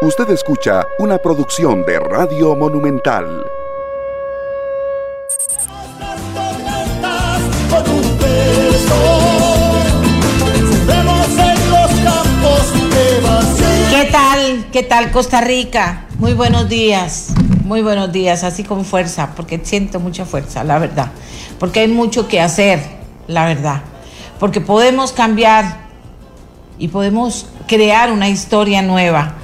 Usted escucha una producción de Radio Monumental. ¿Qué tal? ¿Qué tal Costa Rica? Muy buenos días, muy buenos días, así con fuerza, porque siento mucha fuerza, la verdad. Porque hay mucho que hacer, la verdad. Porque podemos cambiar y podemos crear una historia nueva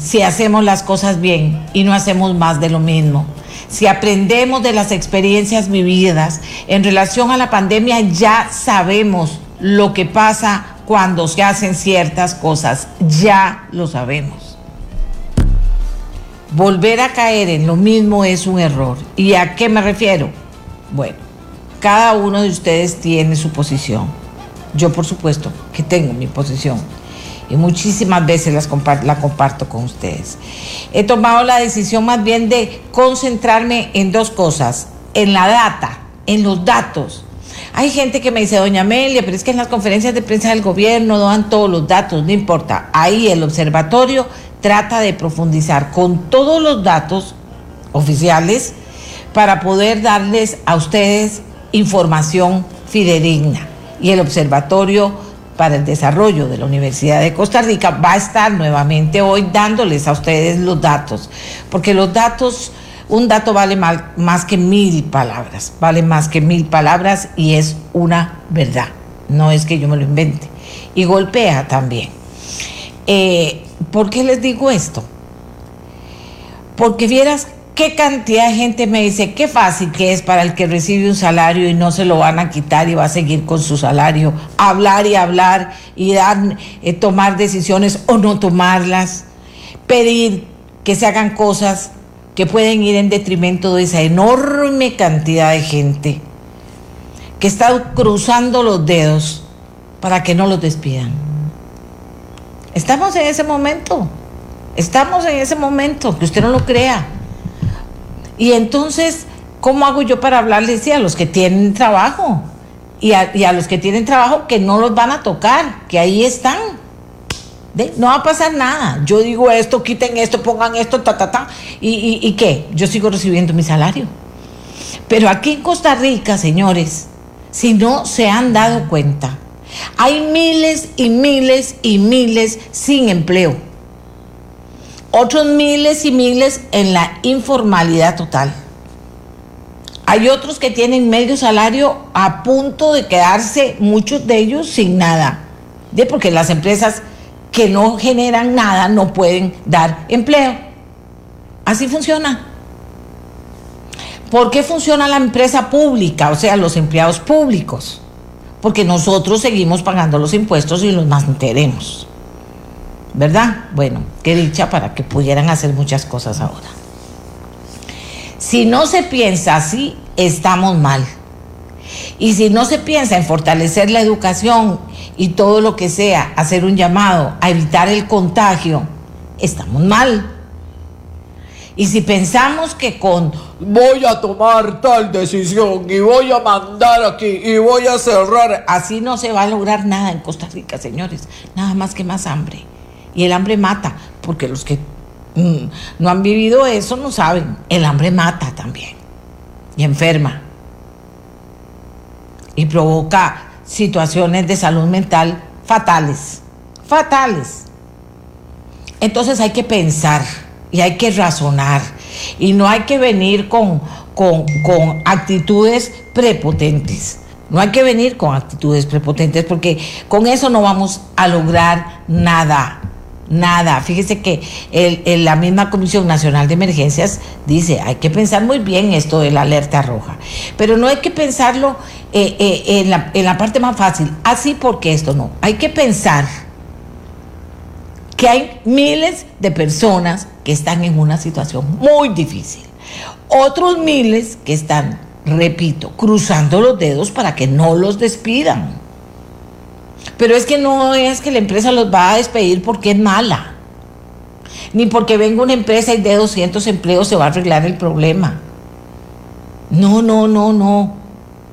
si hacemos las cosas bien y no hacemos más de lo mismo. Si aprendemos de las experiencias vividas en relación a la pandemia, ya sabemos lo que pasa cuando se hacen ciertas cosas. Ya lo sabemos. Volver a caer en lo mismo es un error. ¿Y a qué me refiero? Bueno, cada uno de ustedes tiene su posición. Yo, por supuesto, que tengo mi posición y muchísimas veces las la comparto con ustedes. He tomado la decisión más bien de concentrarme en dos cosas, en la data, en los datos. Hay gente que me dice, doña Amelia, pero es que en las conferencias de prensa del gobierno dan todos los datos, no importa. Ahí el observatorio trata de profundizar con todos los datos oficiales para poder darles a ustedes información fidedigna. Y el observatorio para el Desarrollo de la Universidad de Costa Rica va a estar nuevamente hoy dándoles a ustedes los datos, porque los datos, un dato vale más que mil palabras, vale más que mil palabras y es una verdad, no es que yo me lo invente. Y golpea también. Eh, ¿Por qué les digo esto? Porque vieras ¿Qué cantidad de gente me dice qué fácil que es para el que recibe un salario y no se lo van a quitar y va a seguir con su salario? Hablar y hablar y dar, eh, tomar decisiones o no tomarlas. Pedir que se hagan cosas que pueden ir en detrimento de esa enorme cantidad de gente que está cruzando los dedos para que no los despidan. Estamos en ese momento. Estamos en ese momento, que usted no lo crea. Y entonces, ¿cómo hago yo para hablarles a los que tienen trabajo? Y a, los que tienen trabajo que no los van a tocar, que ahí están. no va a pasar nada. Yo digo esto, quiten esto, pongan esto, ta, ta, ta. ¿Y, y qué? Yo sigo recibiendo mi salario. Pero aquí en Costa Rica, señores, si no se han dado cuenta, hay miles y miles y miles sin empleo otros miles y miles en la informalidad total. Hay otros que tienen medio salario a punto de quedarse, muchos de ellos sin nada, de porque las empresas que no generan nada no pueden dar empleo. Así funciona. ¿Por qué funciona la empresa pública, o sea, los empleados públicos? Porque nosotros seguimos pagando los impuestos y los mantenemos. ¿Verdad? Bueno, qué dicha para que pudieran hacer muchas cosas ahora. Si no se piensa así, estamos mal. Y si no se piensa en fortalecer la educación y todo lo que sea, hacer un llamado a evitar el contagio, estamos mal. Y si pensamos que con voy a tomar tal decisión y voy a mandar aquí y voy a cerrar, así no se va a lograr nada en Costa Rica, señores. Nada más que más hambre. Y el hambre mata, porque los que mm, no han vivido eso no saben. El hambre mata también. Y enferma. Y provoca situaciones de salud mental fatales. Fatales. Entonces hay que pensar y hay que razonar. Y no hay que venir con, con, con actitudes prepotentes. No hay que venir con actitudes prepotentes porque con eso no vamos a lograr nada nada. Fíjese que la misma Comisión Nacional de Emergencias dice, hay que pensar muy bien esto de la alerta roja, pero no hay que pensarlo eh, eh, en, la, en la parte más fácil, así porque esto no. Hay que pensar que hay miles de personas que están en una situación muy difícil. Otros miles que están, repito, cruzando los dedos para que no los despidan. Pero es que no es que la empresa los va a despedir porque es mala. Ni porque venga una empresa y de 200 empleos se va a arreglar el problema. No, no, no, no.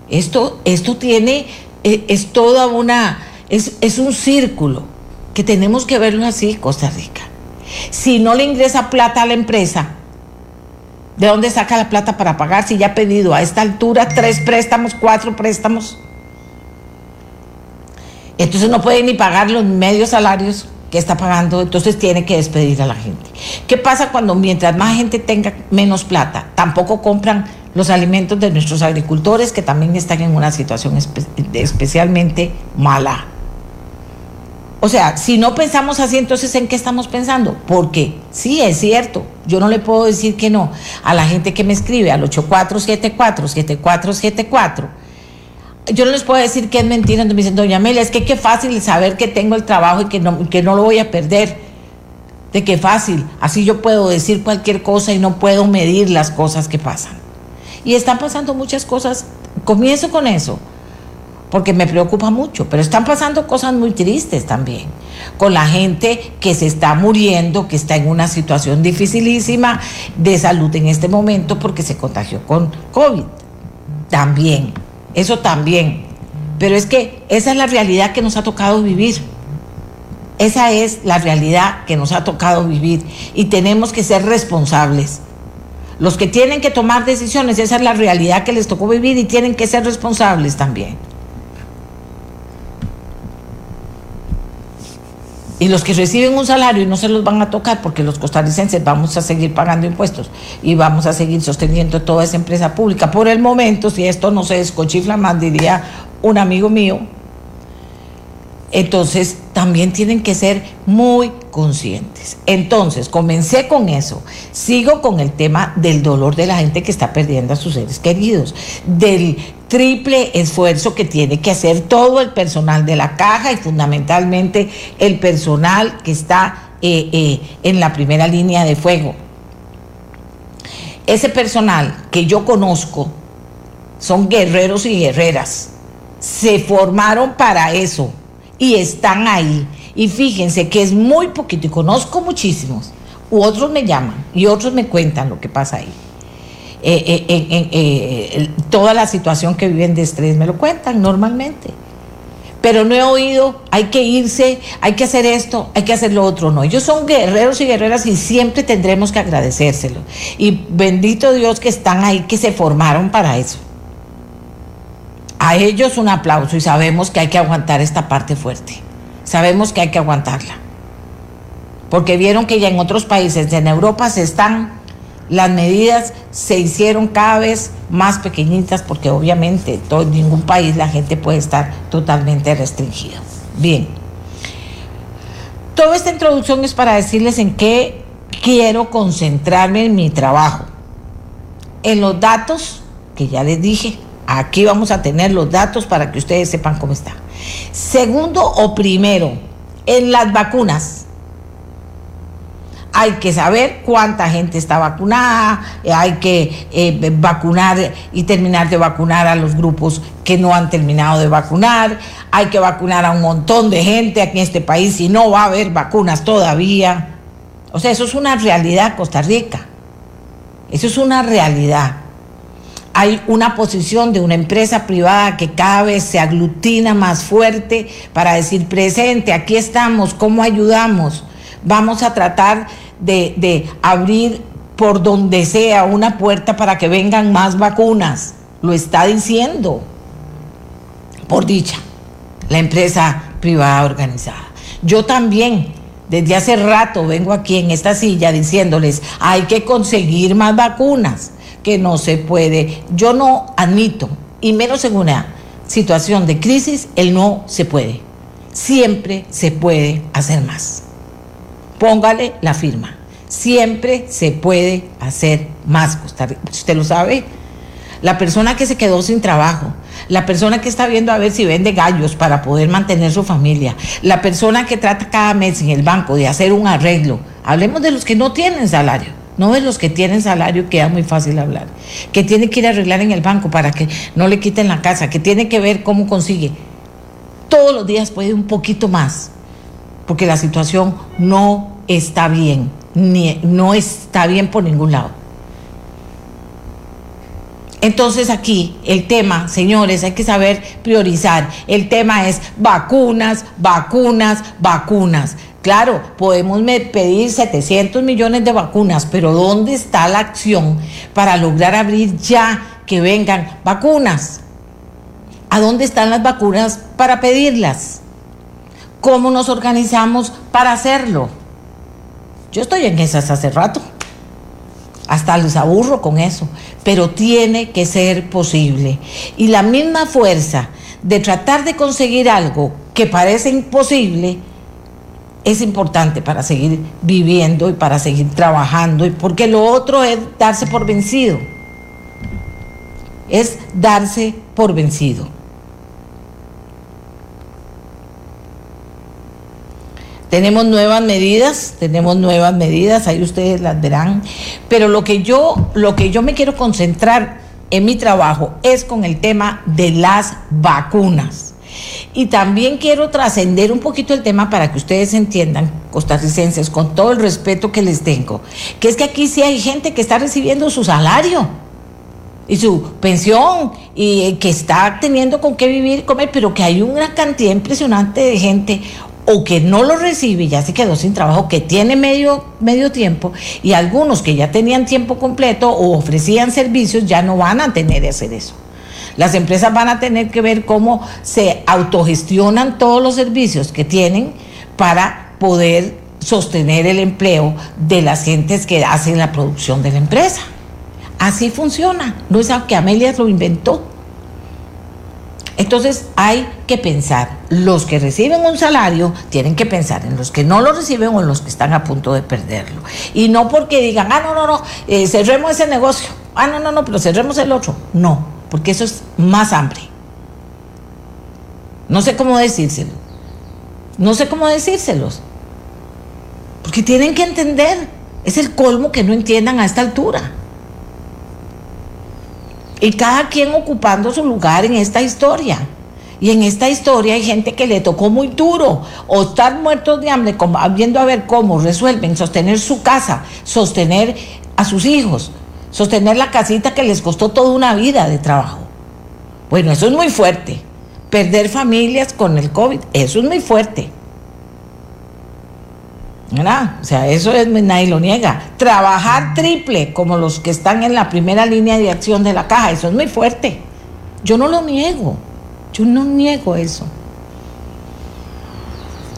Esto, esto tiene, es, es toda una, es, es un círculo que tenemos que verlo así, Costa Rica. Si no le ingresa plata a la empresa, ¿de dónde saca la plata para pagar si ya ha pedido a esta altura tres préstamos, cuatro préstamos? Entonces no puede ni pagar los medios salarios que está pagando, entonces tiene que despedir a la gente. ¿Qué pasa cuando mientras más gente tenga menos plata, tampoco compran los alimentos de nuestros agricultores que también están en una situación especialmente mala? O sea, si no pensamos así, entonces ¿en qué estamos pensando? Porque sí, es cierto, yo no le puedo decir que no a la gente que me escribe al 8474-7474 yo no les puedo decir que es mentira. Entonces me dicen, doña Amelia, es que qué fácil saber que tengo el trabajo y que no, que no lo voy a perder. De qué fácil. Así yo puedo decir cualquier cosa y no puedo medir las cosas que pasan. Y están pasando muchas cosas. Comienzo con eso, porque me preocupa mucho, pero están pasando cosas muy tristes también. Con la gente que se está muriendo, que está en una situación dificilísima de salud en este momento porque se contagió con COVID. También eso también. Pero es que esa es la realidad que nos ha tocado vivir. Esa es la realidad que nos ha tocado vivir y tenemos que ser responsables. Los que tienen que tomar decisiones, esa es la realidad que les tocó vivir y tienen que ser responsables también. Y los que reciben un salario y no se los van a tocar porque los costarricenses vamos a seguir pagando impuestos y vamos a seguir sosteniendo toda esa empresa pública. Por el momento, si esto no se descochifla más, diría un amigo mío, entonces también tienen que ser muy conscientes. Entonces, comencé con eso. Sigo con el tema del dolor de la gente que está perdiendo a sus seres queridos, del triple esfuerzo que tiene que hacer todo el personal de la caja y fundamentalmente el personal que está eh, eh, en la primera línea de fuego. Ese personal que yo conozco son guerreros y guerreras. Se formaron para eso y están ahí. Y fíjense que es muy poquito y conozco muchísimos. U otros me llaman y otros me cuentan lo que pasa ahí. Eh, eh, eh, toda la situación que viven de estrés me lo cuentan normalmente. Pero no he oído, hay que irse, hay que hacer esto, hay que hacer lo otro. No, ellos son guerreros y guerreras y siempre tendremos que agradecérselo. Y bendito Dios que están ahí, que se formaron para eso. A ellos un aplauso y sabemos que hay que aguantar esta parte fuerte. Sabemos que hay que aguantarla. Porque vieron que ya en otros países, en Europa, se están, las medidas se hicieron cada vez más pequeñitas porque obviamente en ningún país la gente puede estar totalmente restringida. Bien. Toda esta introducción es para decirles en qué quiero concentrarme en mi trabajo. En los datos que ya les dije, Aquí vamos a tener los datos para que ustedes sepan cómo está. Segundo o primero, en las vacunas. Hay que saber cuánta gente está vacunada, eh, hay que eh, vacunar y terminar de vacunar a los grupos que no han terminado de vacunar, hay que vacunar a un montón de gente aquí en este país y no va a haber vacunas todavía. O sea, eso es una realidad Costa Rica. Eso es una realidad hay una posición de una empresa privada que cada vez se aglutina más fuerte para decir presente, aquí estamos, ¿cómo ayudamos? Vamos a tratar de, abrir por donde sea una puerta para que vengan más vacunas. Lo está diciendo, por dicha, la empresa privada organizada. Yo también desde hace rato vengo aquí en esta silla diciéndoles, hay que conseguir más vacunas que no se puede. Yo no admito, y menos en una situación de crisis, el no se puede. Siempre se puede hacer más. Póngale la firma. Siempre se puede hacer más. Usted lo sabe. La persona que se quedó sin trabajo, la persona que está viendo a ver si vende gallos para poder mantener su familia, la persona que trata cada mes en el banco de hacer un arreglo. Hablemos de los que no tienen salario no de los que tienen salario, queda muy fácil hablar, que tiene que ir a arreglar en el banco para que no le quiten la casa, que tiene que ver cómo consigue. Todos los días puede un poquito más, porque la situación no está bien, ni, no está bien por ningún lado. Entonces aquí el tema, señores, hay que saber priorizar. El tema es vacunas, vacunas, vacunas. Claro, podemos pedir 700 millones de vacunas, pero ¿dónde está la acción para lograr abrir ya que vengan vacunas? ¿A dónde están las vacunas para pedirlas? ¿Cómo nos organizamos para hacerlo? Yo estoy en esas hace rato. Hasta les aburro con eso. Pero tiene que ser posible. Y la misma fuerza de tratar de conseguir algo que parece imposible es importante para seguir viviendo y para seguir trabajando. Porque lo otro es darse por vencido. Es darse por vencido. Tenemos nuevas medidas, tenemos nuevas medidas, ahí ustedes las verán, pero lo que yo lo que yo me quiero concentrar en mi trabajo es con el tema de las vacunas. Y también quiero trascender un poquito el tema para que ustedes entiendan, costarricenses, con todo el respeto que les tengo, que es que aquí sí hay gente que está recibiendo su salario y su pensión y que está teniendo con qué vivir y comer, pero que hay una cantidad impresionante de gente o que no lo recibe y ya se quedó sin trabajo, que tiene medio, medio tiempo, y algunos que ya tenían tiempo completo o ofrecían servicios ya no van a tener que hacer eso. Las empresas van a tener que ver cómo se autogestionan todos los servicios que tienen para poder sostener el empleo de las gentes que hacen la producción de la empresa. Así funciona. No es que Amelia lo inventó. Entonces hay que pensar, los que reciben un salario tienen que pensar en los que no lo reciben o en los que están a punto de perderlo. Y no porque digan, ah, no, no, no, eh, cerremos ese negocio, ah, no, no, no, pero cerremos el otro. No, porque eso es más hambre. No sé cómo decírselo. No sé cómo decírselos. Porque tienen que entender. Es el colmo que no entiendan a esta altura y cada quien ocupando su lugar en esta historia. Y en esta historia hay gente que le tocó muy duro o estar muertos de hambre, como, viendo a ver cómo resuelven sostener su casa, sostener a sus hijos, sostener la casita que les costó toda una vida de trabajo. Bueno, eso es muy fuerte. Perder familias con el COVID, eso es muy fuerte. O sea, eso es, nadie lo niega. Trabajar triple, como los que están en la primera línea de acción de la caja, eso es muy fuerte. Yo no lo niego, yo no niego eso.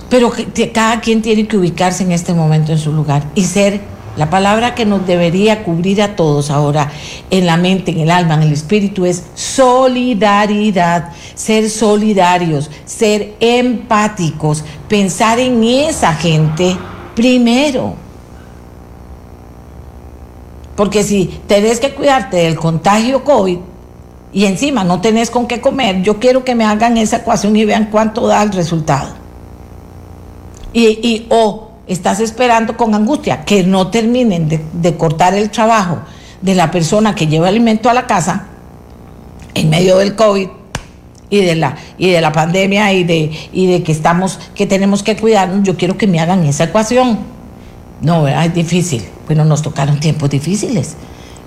Pero cada quien tiene que ubicarse en este momento en su lugar y ser la palabra que nos debería cubrir a todos ahora en la mente, en el alma, en el espíritu es solidaridad, ser solidarios, ser empáticos, pensar en esa gente primero. Porque si tenés que cuidarte del contagio COVID y encima no tenés con qué comer, yo quiero que me hagan esa ecuación y vean cuánto da el resultado. Y, o estás esperando con angustia que no terminen de, cortar el trabajo de la persona que lleva alimento a la casa en medio del COVID y de la y de la pandemia y de y de que estamos que tenemos que cuidarnos, yo quiero que me hagan esa ecuación. No, es difícil. Bueno, nos tocaron tiempos difíciles.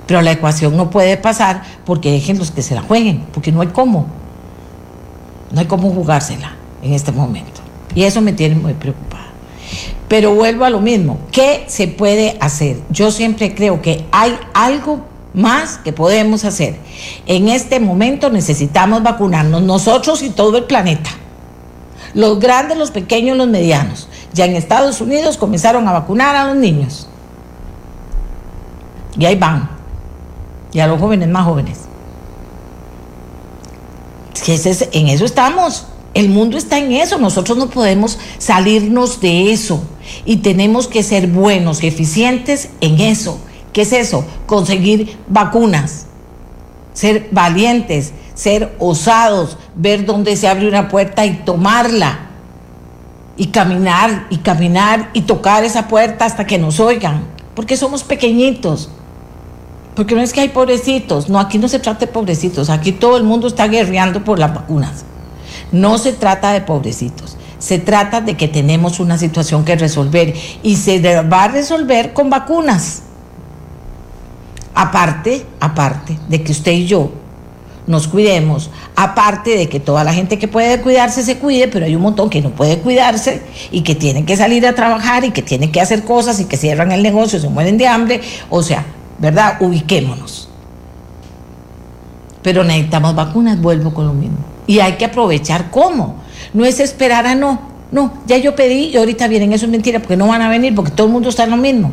Pero la ecuación no puede pasar porque dejen los que se la jueguen, porque no hay cómo. No hay cómo jugársela en este momento. Y eso me tiene muy preocupada. Pero vuelvo a lo mismo, ¿qué se puede hacer? Yo siempre creo que hay algo más que podemos hacer. En este momento necesitamos vacunarnos nosotros y todo el planeta. Los grandes, los pequeños, los medianos. Ya en Estados Unidos comenzaron a vacunar a los niños. Y ahí van. Y a los jóvenes más jóvenes. En eso estamos. El mundo está en eso. Nosotros no podemos salirnos de eso. Y tenemos que ser buenos eficientes en eso ¿Qué es eso? Conseguir vacunas, ser valientes, ser osados, ver dónde se abre una puerta y tomarla. Y caminar y caminar y tocar esa puerta hasta que nos oigan. Porque somos pequeñitos. Porque no es que hay pobrecitos. No, aquí no se trata de pobrecitos. Aquí todo el mundo está guerreando por las vacunas. No se trata de pobrecitos. Se trata de que tenemos una situación que resolver. Y se va a resolver con vacunas. Aparte, aparte de que usted y yo nos cuidemos, aparte de que toda la gente que puede cuidarse se cuide, pero hay un montón que no puede cuidarse y que tienen que salir a trabajar y que tienen que hacer cosas y que cierran el negocio, se mueren de hambre, o sea, ¿verdad? Ubiquémonos. Pero necesitamos vacunas, vuelvo con lo mismo. Y hay que aprovechar cómo. No es esperar a no. No, ya yo pedí y ahorita vienen. Eso es mentira porque no van a venir porque todo el mundo está en lo mismo.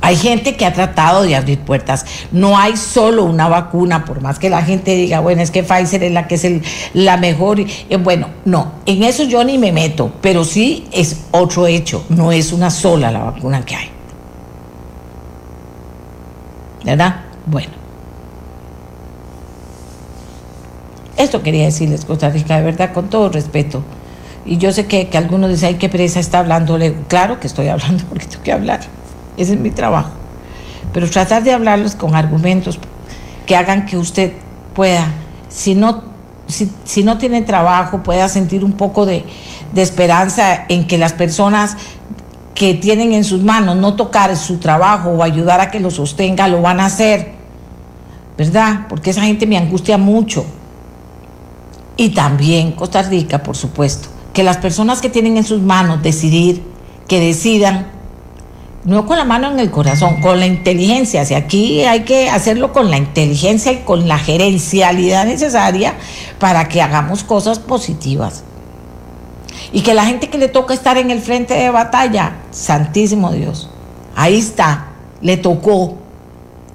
Hay gente que ha tratado de abrir puertas. No hay solo una vacuna, por más que la gente diga, bueno, es que Pfizer es la que es la mejor. Eh, bueno, no, en eso yo ni me meto, pero sí es otro hecho. No es una sola la vacuna que hay. ¿Verdad? Bueno. Esto quería decirles, Costa Rica, de verdad, con todo respeto. Y yo sé que, que algunos dicen, ay, qué presa está hablando. Claro que estoy hablando porque tengo que hablar. Ese es mi trabajo. Pero tratar de hablarles con argumentos que hagan que usted pueda, si no, si, no tiene trabajo, pueda sentir un poco de, de esperanza en que las personas que tienen en sus manos no tocar su trabajo o ayudar a que lo sostenga, lo van a hacer. ¿Verdad? Porque esa gente me angustia mucho. Y también Costa Rica, por supuesto, que las personas que tienen en sus manos decidir, que decidan no con la mano en el corazón, con la inteligencia. Si aquí hay que hacerlo con la inteligencia y con la gerencialidad necesaria para que hagamos cosas positivas. Y que la gente que le toca estar en el frente de batalla, santísimo Dios, ahí está, le tocó.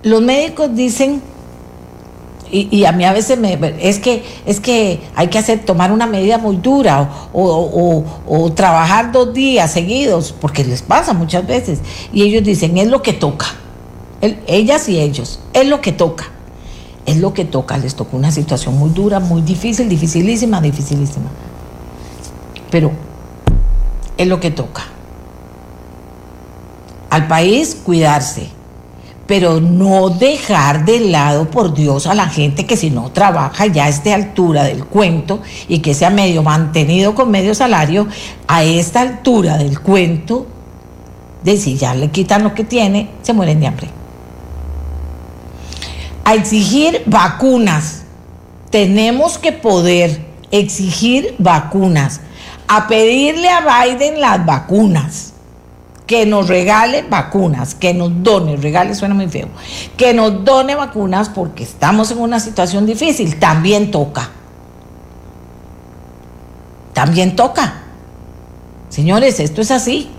Los médicos dicen y, a mí a veces me, es que es que hay que hacer tomar una medida muy dura o, trabajar dos días seguidos porque les pasa muchas veces. Y ellos dicen es lo que toca ellas y ellos es lo que toca es lo que toca les tocó una situación muy dura muy difícil dificilísima dificilísima. Pero es lo que toca al país cuidarse pero no dejar de lado, por Dios, a la gente que si no trabaja ya a esta altura del cuento y que sea medio mantenido con medio salario, a esta altura del cuento, de si ya le quitan lo que tiene, se mueren de hambre. A exigir vacunas. Tenemos que poder exigir vacunas. A pedirle a Biden las vacunas que nos regale vacunas, que nos done, regale suena muy feo, que nos done vacunas porque estamos en una situación difícil, también toca. También toca. Señores, esto es así.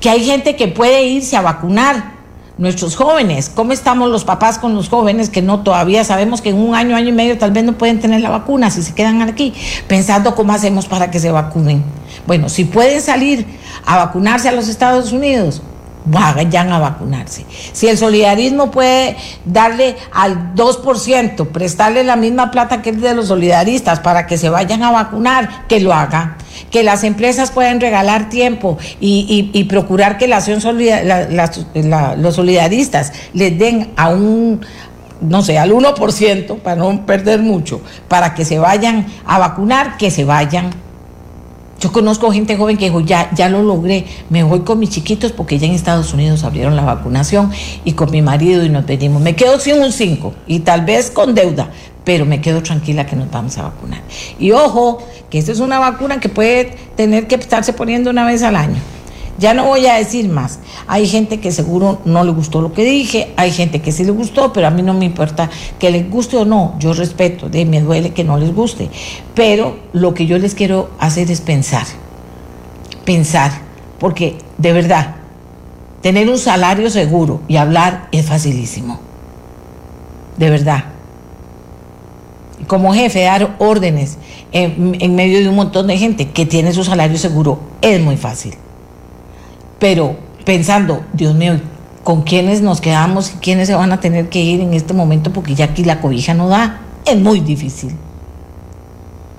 Que hay gente que puede irse a vacunar, nuestros jóvenes, cómo estamos los papás con los jóvenes que no todavía sabemos que en un año, año y medio tal vez no pueden tener la vacuna si se quedan aquí, pensando cómo hacemos para que se vacunen. Bueno, si pueden salir a vacunarse a los Estados Unidos, vayan a vacunarse. Si el solidarismo puede darle al 2%, prestarle la misma plata que el de los solidaristas para que se vayan a vacunar, que lo haga. Que las empresas pueden regalar tiempo y, procurar que la acción los solidaristas les den a un, no sé, al 1%, para no perder mucho, para que se vayan a vacunar, que se vayan yo conozco gente joven que dijo, ya, ya lo logré, me voy con mis chiquitos porque ya en Estados Unidos abrieron la vacunación y con mi marido y nos venimos. Me quedo sin un 5 y tal vez con deuda, pero me quedo tranquila que nos vamos a vacunar. Y ojo, que esta es una vacuna que puede tener que estarse poniendo una vez al año. Ya no voy a decir más. Hay gente que seguro no le gustó lo que dije, hay gente que sí le gustó, pero a mí no me importa que les guste o no. Yo respeto, de, me duele que no les guste. Pero lo que yo les quiero hacer es pensar. Pensar. Porque de verdad, tener un salario seguro y hablar es facilísimo. De verdad. Como jefe, dar órdenes en, medio de un montón de gente que tiene su salario seguro es muy fácil pero pensando, Dios mío, ¿con quiénes nos quedamos y quiénes se van a tener que ir en este momento? Porque ya aquí la cobija no da, es muy difícil.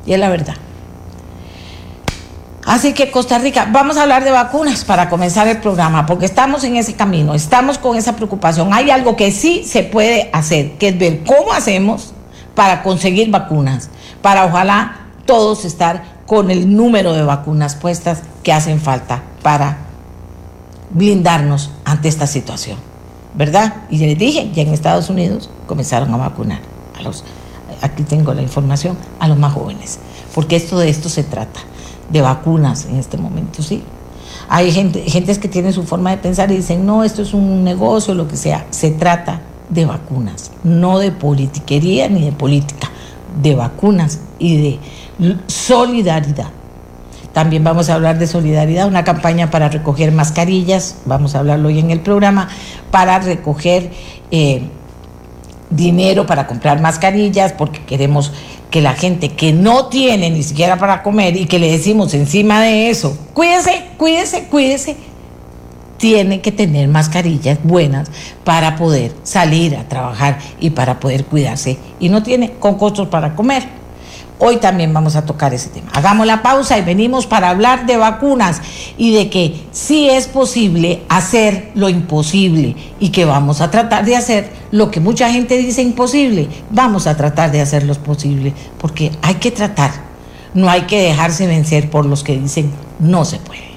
Y es la verdad. Así que Costa Rica, vamos a hablar de vacunas para comenzar el programa, porque estamos en ese camino, estamos con esa preocupación. Hay algo que sí se puede hacer, que es ver cómo hacemos para conseguir vacunas, para ojalá todos estar con el número de vacunas puestas que hacen falta para blindarnos ante esta situación. ¿verdad? Y les dije, ya en Estados Unidos comenzaron a vacunar a los, aquí tengo la información, a los más jóvenes, porque esto de esto se trata, de vacunas en este momento, ¿sí? Hay gente, gentes que tienen su forma de pensar y dicen, no, esto es un negocio, lo que sea. Se trata de vacunas, no de politiquería ni de política, de vacunas y de solidaridad. También vamos a hablar de solidaridad, una campaña para recoger mascarillas, vamos a hablarlo hoy en el programa, para recoger eh, dinero para comprar mascarillas, porque queremos que la gente que no tiene ni siquiera para comer y que le decimos encima de eso, cuídese, cuídese, cuídese, tiene que tener mascarillas buenas para poder salir a trabajar y para poder cuidarse y no tiene con costos para comer. Hoy también vamos a tocar ese tema. Hagamos la pausa y venimos para hablar de vacunas y de que sí es posible hacer lo imposible y que vamos a tratar de hacer lo que mucha gente dice imposible. Vamos a tratar de hacer lo posible porque hay que tratar. No hay que dejarse vencer por los que dicen no se puede.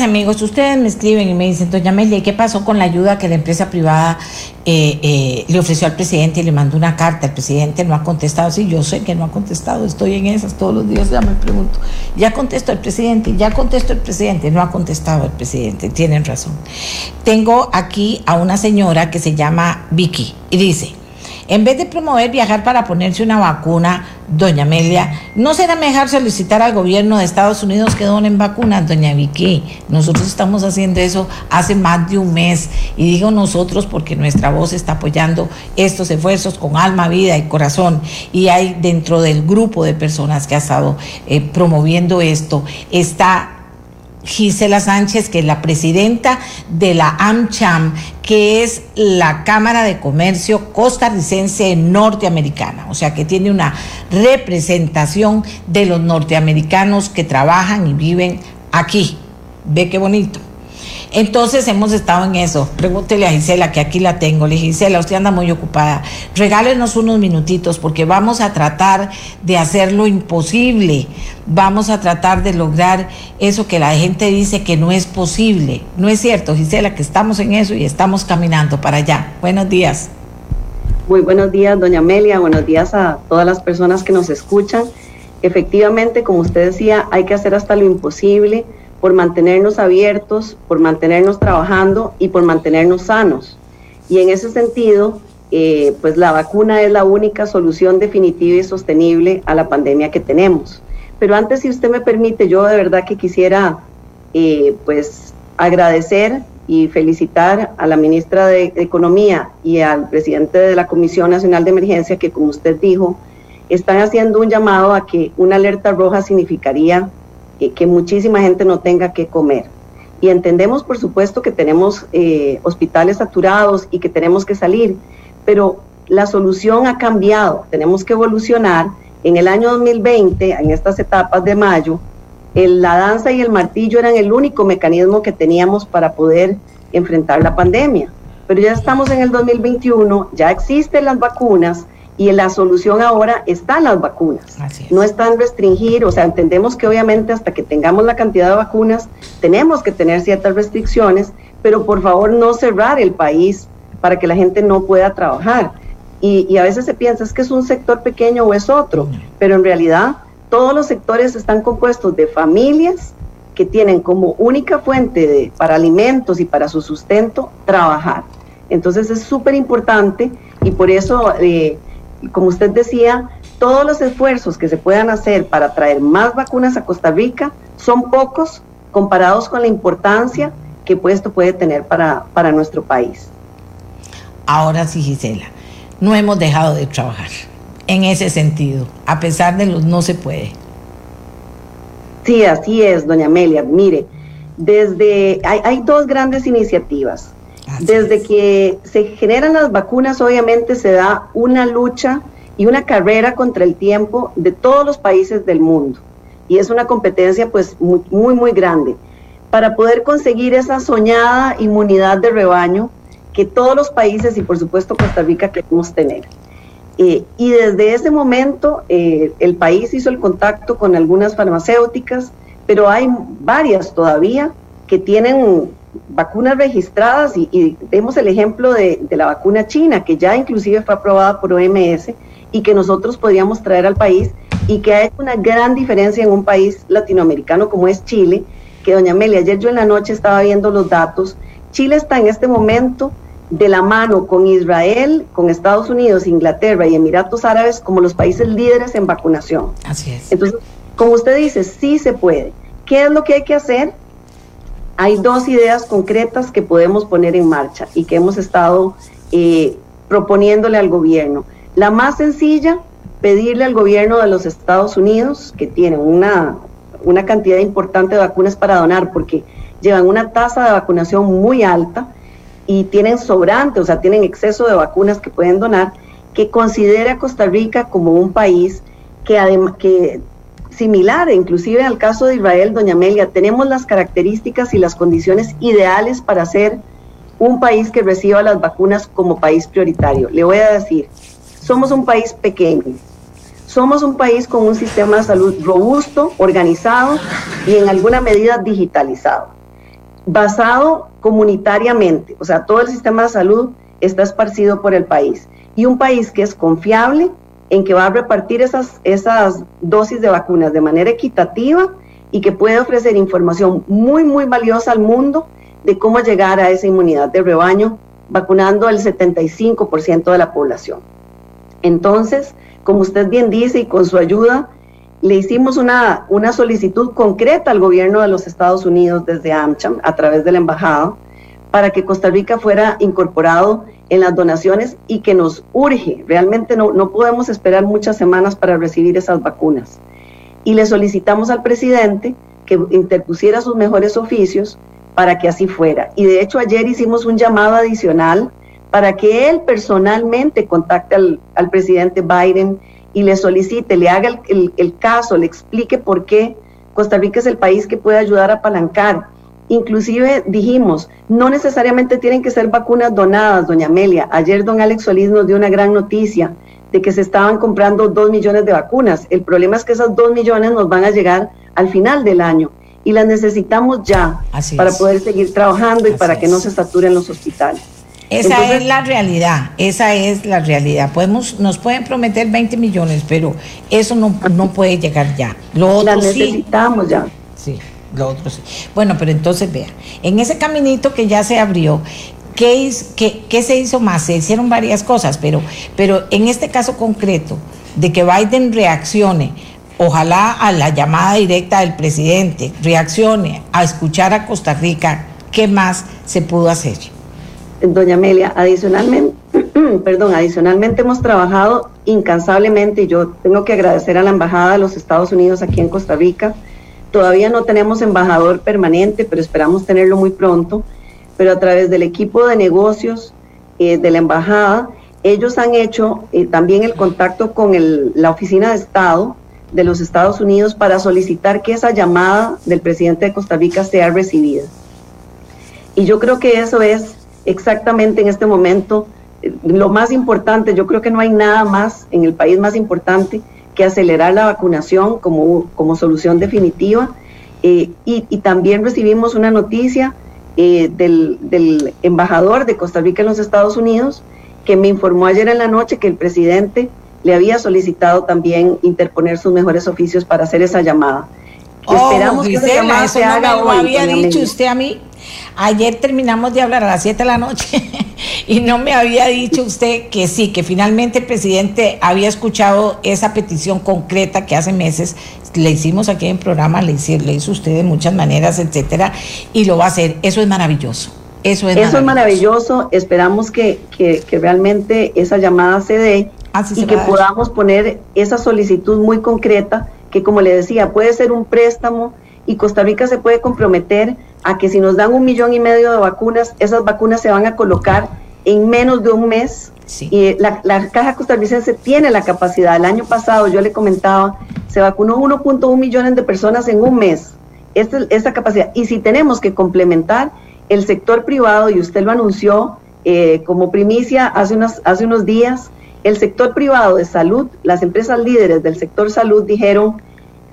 Amigos, ustedes me escriben y me dicen, doña Amelia, ¿qué pasó con la ayuda que la empresa privada eh, eh, le ofreció al presidente y le mandó una carta? El presidente no ha contestado. Sí, yo sé que no ha contestado, estoy en esas todos los días, ya me pregunto. Ya contestó el presidente, ya contestó el presidente, no ha contestado el presidente, tienen razón. Tengo aquí a una señora que se llama Vicky y dice, en vez de promover viajar para ponerse una vacuna, doña Amelia, ¿no será mejor solicitar al gobierno de Estados Unidos que donen vacunas, doña Vicky? Nosotros estamos haciendo eso hace más de un mes y digo nosotros porque nuestra voz está apoyando estos esfuerzos con alma, vida y corazón y hay dentro del grupo de personas que ha estado eh, promoviendo esto, está Gisela Sánchez, que es la presidenta de la AmCham, que es la Cámara de Comercio costarricense norteamericana, o sea que tiene una representación de los norteamericanos que trabajan y viven aquí. Ve qué bonito. Entonces hemos estado en eso. Pregúntele a Gisela, que aquí la tengo. Le dije, Gisela, usted anda muy ocupada. Regálenos unos minutitos porque vamos a tratar de hacer lo imposible. Vamos a tratar de lograr eso que la gente dice que no es posible. No es cierto, Gisela, que estamos en eso y estamos caminando para allá. Buenos días. Muy buenos días, doña Amelia. Buenos días a todas las personas que nos escuchan. Efectivamente, como usted decía, hay que hacer hasta lo imposible por mantenernos abiertos, por mantenernos trabajando y por mantenernos sanos. Y en ese sentido, eh, pues la vacuna es la única solución definitiva y sostenible a la pandemia que tenemos. Pero antes, si usted me permite, yo de verdad que quisiera eh, pues agradecer y felicitar a la ministra de Economía y al presidente de la Comisión Nacional de Emergencia que, como usted dijo, están haciendo un llamado a que una alerta roja significaría que muchísima gente no tenga que comer. Y entendemos, por supuesto, que tenemos eh, hospitales saturados y que tenemos que salir, pero la solución ha cambiado, tenemos que evolucionar. En el año 2020, en estas etapas de mayo, la danza y el martillo eran el único mecanismo que teníamos para poder enfrentar la pandemia. Pero ya estamos en el 2021, ya existen las vacunas, y la solución ahora está en las vacunas. No está en restringir, o sea, entendemos que obviamente hasta que tengamos la cantidad de vacunas tenemos que tener ciertas restricciones, pero por favor no cerrar el país para que la gente no pueda trabajar. Y, y a veces se piensa es que es un sector pequeño o es otro, pero en realidad todos los sectores están compuestos de familias que tienen como única fuente de, para alimentos y para su sustento trabajar. Entonces es súper importante y por eso... Eh, como usted decía, todos los esfuerzos que se puedan hacer para traer más vacunas a Costa Rica son pocos comparados con la importancia que esto puede tener para, para nuestro país. Ahora sí, Gisela, no hemos dejado de trabajar en ese sentido, a pesar de los no se puede. Sí, así es, doña Amelia. Mire, desde hay, dos grandes iniciativas. Desde que se generan las vacunas, obviamente se da una lucha y una carrera contra el tiempo de todos los países del mundo. Y es una competencia pues muy, muy, muy grande para poder conseguir esa soñada inmunidad de rebaño que todos los países y por supuesto Costa Rica queremos tener. Eh, y desde ese momento eh, el país hizo el contacto con algunas farmacéuticas, pero hay varias todavía que tienen vacunas registradas y, y vemos el ejemplo de, de, la vacuna china, que ya inclusive fue aprobada por OMS y que nosotros podríamos traer al país y que ha hecho una gran diferencia en un país latinoamericano como es Chile, que doña Amelia, ayer yo en la noche estaba viendo los datos, Chile está en este momento de la mano con Israel, con Estados Unidos, Inglaterra y Emiratos Árabes como los países líderes en vacunación. Así es. Entonces, como usted dice, sí se puede. ¿Qué es lo que hay que hacer? Hay dos ideas concretas que podemos poner en marcha y que hemos estado eh, proponiéndole al gobierno. La más sencilla, pedirle al gobierno de los Estados Unidos, que tiene una, una cantidad importante de vacunas para donar, porque llevan una tasa de vacunación muy alta, y tienen sobrante, o sea, tienen exceso de vacunas que pueden donar, que considere a Costa Rica como un país que, además, que similar, inclusive al caso de Israel, doña Amelia, tenemos las características y las condiciones ideales para ser un país que reciba las vacunas como país prioritario. Le voy a decir, somos un país pequeño, somos un país con un sistema de salud robusto, organizado y en alguna medida digitalizado basado comunitariamente, o sea, todo el sistema de salud está esparcido por el país. Y un país que es confiable en que va a repartir esas, esas dosis de vacunas de manera equitativa y que puede ofrecer información muy, muy valiosa al mundo de cómo llegar a esa inmunidad de rebaño, vacunando al 75% de la población. Entonces, como usted bien dice y con su ayuda, le hicimos una, una solicitud concreta al gobierno de los Estados Unidos desde AmCham a través de la embajada para que Costa Rica fuera incorporado en las donaciones y que nos urge. Realmente no, no podemos esperar muchas semanas para recibir esas vacunas. Y le solicitamos al presidente que interpusiera sus mejores oficios para que así fuera. Y de hecho ayer hicimos un llamado adicional para que él personalmente contacte al, al presidente Biden y le solicite, le haga el, caso, le explique por qué Costa Rica es el país que puede ayudar a apalancar. Inclusive dijimos, no necesariamente tienen que ser vacunas donadas, doña Amelia. Ayer don Alex Solís nos dio una gran noticia de que se estaban comprando dos millones de vacunas. El problema es que esas dos millones nos van a llegar al final del año y las necesitamos ya para poder seguir trabajando y para que no se saturen los hospitales. Esa es la realidad, esa es la realidad. Podemos, nos pueden prometer 20 millones, pero eso no, no puede llegar ya. Lo otro necesitamos ya. Sí, lo otro sí. Bueno, pero entonces vea, en ese caminito que ya se abrió, ¿qué, qué, qué se hizo más? Se hicieron varias cosas, pero, pero en este caso concreto, de que Biden reaccione, ojalá a la llamada directa del presidente, reaccione a escuchar a Costa Rica, ¿qué más se pudo hacer? doña Amelia, adicionalmente, perdón, adicionalmente hemos trabajado incansablemente y yo tengo que agradecer a la Embajada de los Estados Unidos aquí en Costa Rica. Todavía no tenemos embajador permanente, pero esperamos tenerlo muy pronto. Pero a través del equipo de negocios eh, de la Embajada, ellos han hecho eh, también el contacto con la Oficina de Estado de los Estados Unidos para solicitar que esa llamada del presidente de Costa Rica sea recibida. Y yo creo que eso es exactamente en este momento eh, lo más importante, yo creo que no hay nada más en el país más importante que acelerar la vacunación como, como solución definitiva. Eh, y, también recibimos una noticia eh, del, del, embajador de Costa Rica en los Estados Unidos que me informó ayer en la noche que el presidente le había solicitado también interponer sus mejores oficios para hacer esa llamada. Oh, Esperamos que esa llamada se haga me lo había dicho usted a mí. Ayer terminamos de hablar a las 7 de la noche y no me había dicho usted que sí, que finalmente el presidente había escuchado esa petición concreta que hace meses le hicimos aquí en programa, le hizo, le hizo usted de muchas maneras, etcétera, y lo va a hacer. Eso es maravilloso. Eso es Eso maravilloso. es maravilloso. Esperamos que, que, que, realmente esa llamada se dé y que podamos poner esa solicitud muy concreta que como le decía, puede ser un préstamo y Costa Rica se puede comprometer a que si nos dan un millón y medio de vacunas, esas vacunas se van a colocar en menos de un mes. Y la, la, Caja Costarricense tiene la capacidad. El año pasado, yo le comentaba, se vacunó 1.1 millones de personas en un mes. Esta, esta capacidad. Y si tenemos que complementar el sector privado, y usted lo anunció eh, como primicia hace, unos, hace unos días, el sector privado de salud, las empresas líderes del sector salud dijeron,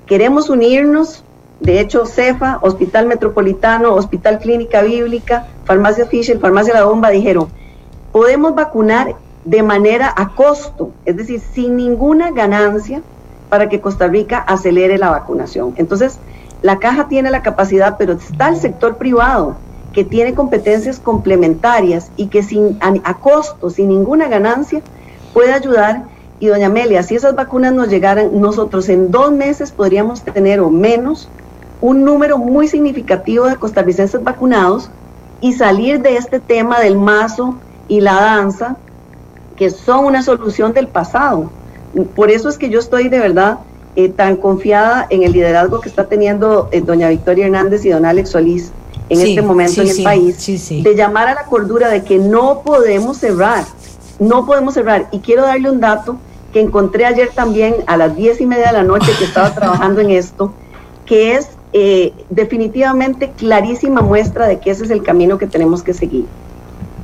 queremos unirnos de hecho, CEFA, Hospital Metropolitano, Hospital Clínica Bíblica, Farmacia Fisher, Farmacia La Bomba dijeron, podemos vacunar de manera a costo, es decir, sin ninguna ganancia para que Costa Rica acelere la vacunación. Entonces, la caja tiene la capacidad, pero está el sector privado que tiene competencias complementarias y que sin a, costo, sin ninguna ganancia, puede ayudar. Y doña Amelia, si esas vacunas nos llegaran, nosotros en dos meses podríamos tener o menos un número muy significativo de costarricenses vacunados y salir de este tema del mazo y la danza, que son una solución del pasado. Por eso es que yo estoy de verdad eh, tan confiada en el liderazgo que está teniendo eh, doña Victoria Hernández y don Alex Solís en este momento en el país, de llamar a la cordura de que no podemos cerrar, no podemos cerrar. Y quiero darle un dato que encontré ayer también a las diez y media de la noche que estaba trabajando en esto, que es eh, definitivamente clarísima muestra de que ese es el camino que tenemos que seguir.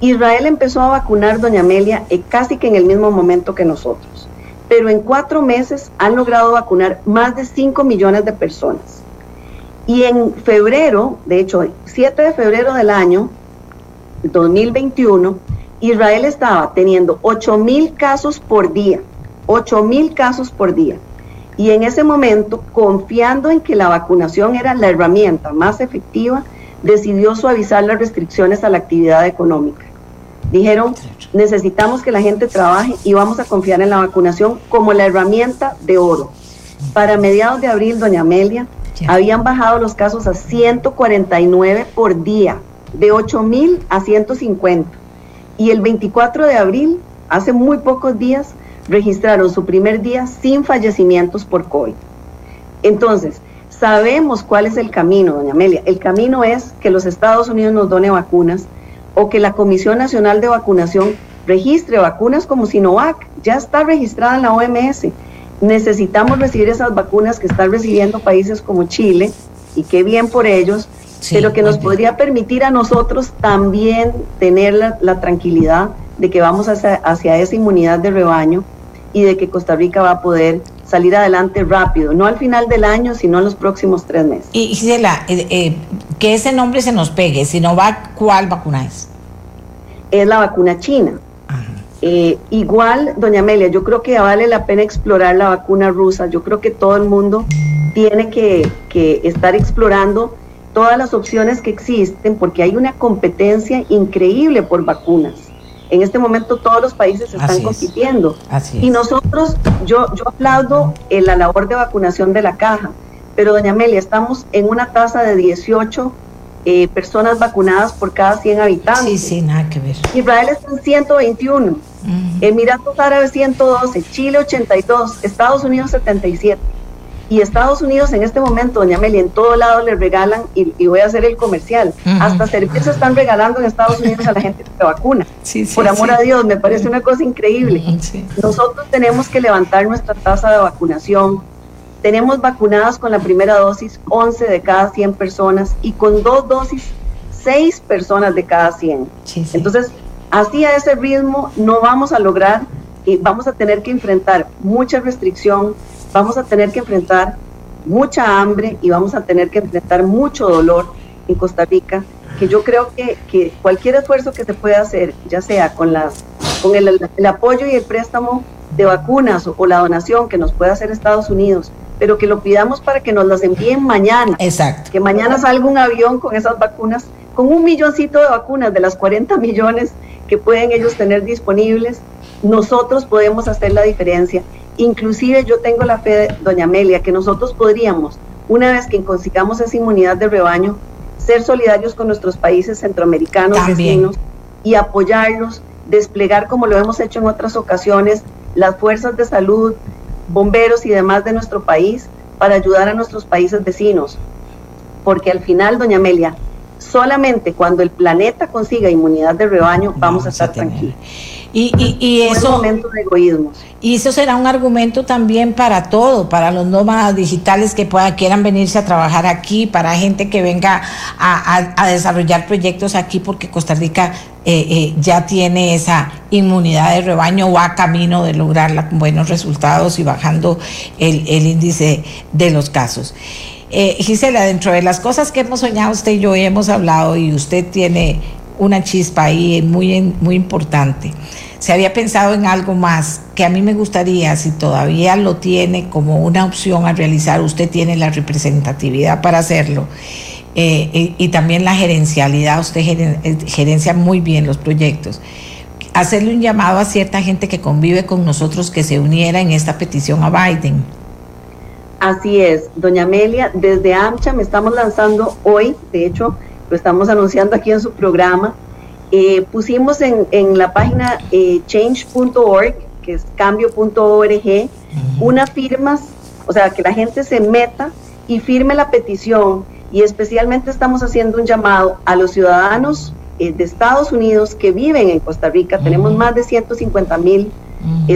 Israel empezó a vacunar, doña Amelia, eh, casi que en el mismo momento que nosotros, pero en cuatro meses han logrado vacunar más de 5 millones de personas. Y en febrero, de hecho, 7 de febrero del año 2021, Israel estaba teniendo 8 mil casos por día, 8 mil casos por día. Y en ese momento, confiando en que la vacunación era la herramienta más efectiva, decidió suavizar las restricciones a la actividad económica. Dijeron, necesitamos que la gente trabaje y vamos a confiar en la vacunación como la herramienta de oro. Para mediados de abril, doña Amelia, habían bajado los casos a 149 por día, de 8 mil a 150. Y el 24 de abril, hace muy pocos días, registraron su primer día sin fallecimientos por COVID. Entonces, sabemos cuál es el camino, doña Amelia. El camino es que los Estados Unidos nos done vacunas o que la Comisión Nacional de Vacunación registre vacunas como Sinovac. Ya está registrada en la OMS. Necesitamos recibir esas vacunas que están recibiendo países como Chile, y qué bien por ellos, pero que nos podría permitir a nosotros también tener la, tranquilidad de que vamos hacia, hacia esa inmunidad de rebaño y de que Costa Rica va a poder salir adelante rápido, no al final del año, sino en los próximos tres meses. Y Gisela, eh, eh, que ese nombre se nos pegue, si no va, ¿cuál vacuna es? Es la vacuna china. Eh, igual, doña Amelia, yo creo que vale la pena explorar la vacuna rusa. Yo creo que todo el mundo tiene que, que estar explorando todas las opciones que existen porque hay una competencia increíble por vacunas. En este momento todos los países están compitiendo. y nosotros, yo, yo aplaudo en la labor de vacunación de la caja, pero doña Amelia, estamos en una tasa de 18 eh, personas vacunadas por cada 100 habitantes. Sí, sí, nada que ver. Israel está en 121, Emiratos Árabes 112, Chile 82, Estados Unidos 77. Y Estados Unidos en este momento, doña Meli, en todo lado le regalan, y, voy a hacer el comercial, hasta servicios están regalando en Estados Unidos a la gente que se vacuna. Por amor a Dios, me parece una cosa increíble. Nosotros tenemos que levantar nuestra tasa de vacunación. Tenemos vacunadas con la primera dosis 11 de cada 100 personas y con dos dosis 6 personas de cada 100. Entonces, así a ese ritmo no vamos a lograr y vamos a tener que enfrentar mucha restricción, vamos a tener que enfrentar mucha hambre y vamos a tener que enfrentar mucho dolor en Costa Rica, que yo creo que, que cualquier esfuerzo que se pueda hacer, ya sea con, las, con el, apoyo y el préstamo de vacunas o, la donación que nos pueda hacer Estados Unidos, pero que lo pidamos para que nos las envíen mañana. Exacto. Que mañana salga un avión con esas vacunas, con un milloncito de vacunas de las 40 millones que pueden ellos tener disponibles, nosotros podemos hacer la diferencia Inclusive yo tengo la fe, doña Amelia, que nosotros podríamos, una vez que consigamos esa inmunidad de rebaño, ser solidarios con nuestros países centroamericanos vecinos y apoyarlos, desplegar como lo hemos hecho en otras ocasiones, las fuerzas de salud, bomberos y demás de nuestro país para ayudar a nuestros países vecinos. Porque al final, doña Amelia, solamente cuando el planeta consiga inmunidad de rebaño vamos, a estar tranquilos. Y, y, eso, de egoísmos. y eso será un argumento también para todo, para los nómadas digitales que puedan, quieran venirse a trabajar aquí, para gente que venga a, desarrollar proyectos aquí, porque Costa Rica eh, eh, ya tiene esa inmunidad de rebaño, va camino de lograrla con buenos resultados y bajando el, el índice de los casos. Eh, Gisela, dentro de las cosas que hemos soñado usted y yo hemos hablado y usted tiene una chispa ahí muy, muy importante. Se había pensado en algo más que a mí me gustaría, si todavía lo tiene como una opción a realizar, usted tiene la representatividad para hacerlo eh, y, también la gerencialidad, usted eh, gerencia muy bien los proyectos. Hacerle un llamado a cierta gente que convive con nosotros que se uniera en esta petición a Biden Así es, doña Amelia, desde AmCham estamos lanzando hoy, de hecho, lo estamos anunciando aquí en su programa. Eh, pusimos en, la página eh, change.org, que es cambio.org, unas firmas, o sea, que la gente se meta y firme la petición. Y especialmente estamos haciendo un llamado a los ciudadanos eh, de Estados Unidos que viven en Costa Rica. Tenemos más de 150 mil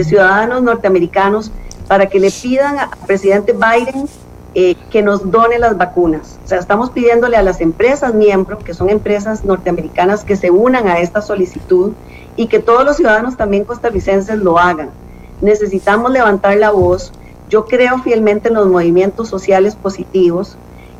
ciudadanos norteamericanos para que le pidan al presidente Biden eh, que nos done las vacunas. O sea, estamos pidiéndole a las empresas miembros, que son empresas norteamericanas, que se unan a esta solicitud y que todos los ciudadanos también costarricenses lo hagan. Necesitamos levantar la voz. Yo creo fielmente en los movimientos sociales positivos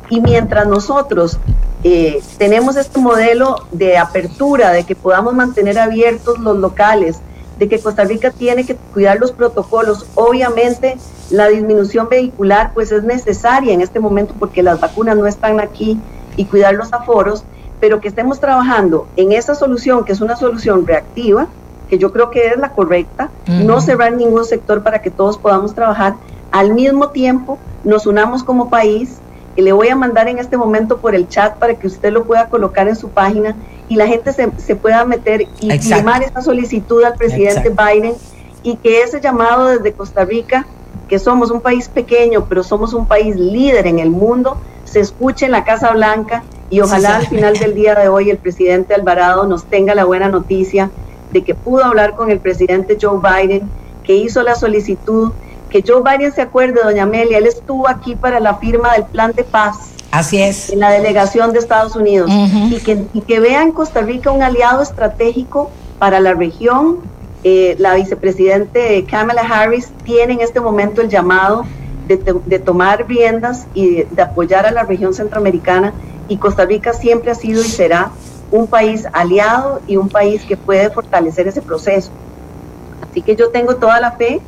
y mientras nosotros eh, tenemos este modelo de apertura, de que podamos mantener abiertos los locales, de que Costa Rica tiene que cuidar los protocolos. Obviamente la disminución vehicular pues es necesaria en este momento porque las vacunas no están aquí y cuidar los aforos, pero que estemos trabajando en esa solución que es una solución reactiva, que yo creo que es la correcta, no cerrar ningún sector para que todos podamos trabajar. Al mismo tiempo nos unamos como país, y le voy a mandar en este momento por el chat para que usted lo pueda colocar en su página y la gente se, se pueda meter y firmar esa solicitud al presidente Biden y que ese llamado desde Costa Rica, que somos un país pequeño, pero somos un país líder en el mundo, se escuche en la Casa Blanca y ojalá al final del día de hoy el presidente Alvarado nos tenga la buena noticia de que pudo hablar con el presidente Joe Biden, que hizo la solicitud, que Joe Biden se acuerde, doña Amelia, él estuvo aquí para la firma del plan de paz Así es. En la delegación de Estados Unidos. y, que, y que vea en Costa Rica un aliado estratégico para la región. Eh, la vicepresidente Kamala Harris tiene en este momento el llamado de, tomar riendas y de, apoyar a la región centroamericana. Y Costa Rica siempre ha sido y será un país aliado y un país que puede fortalecer ese proceso. Así que yo tengo toda la fe.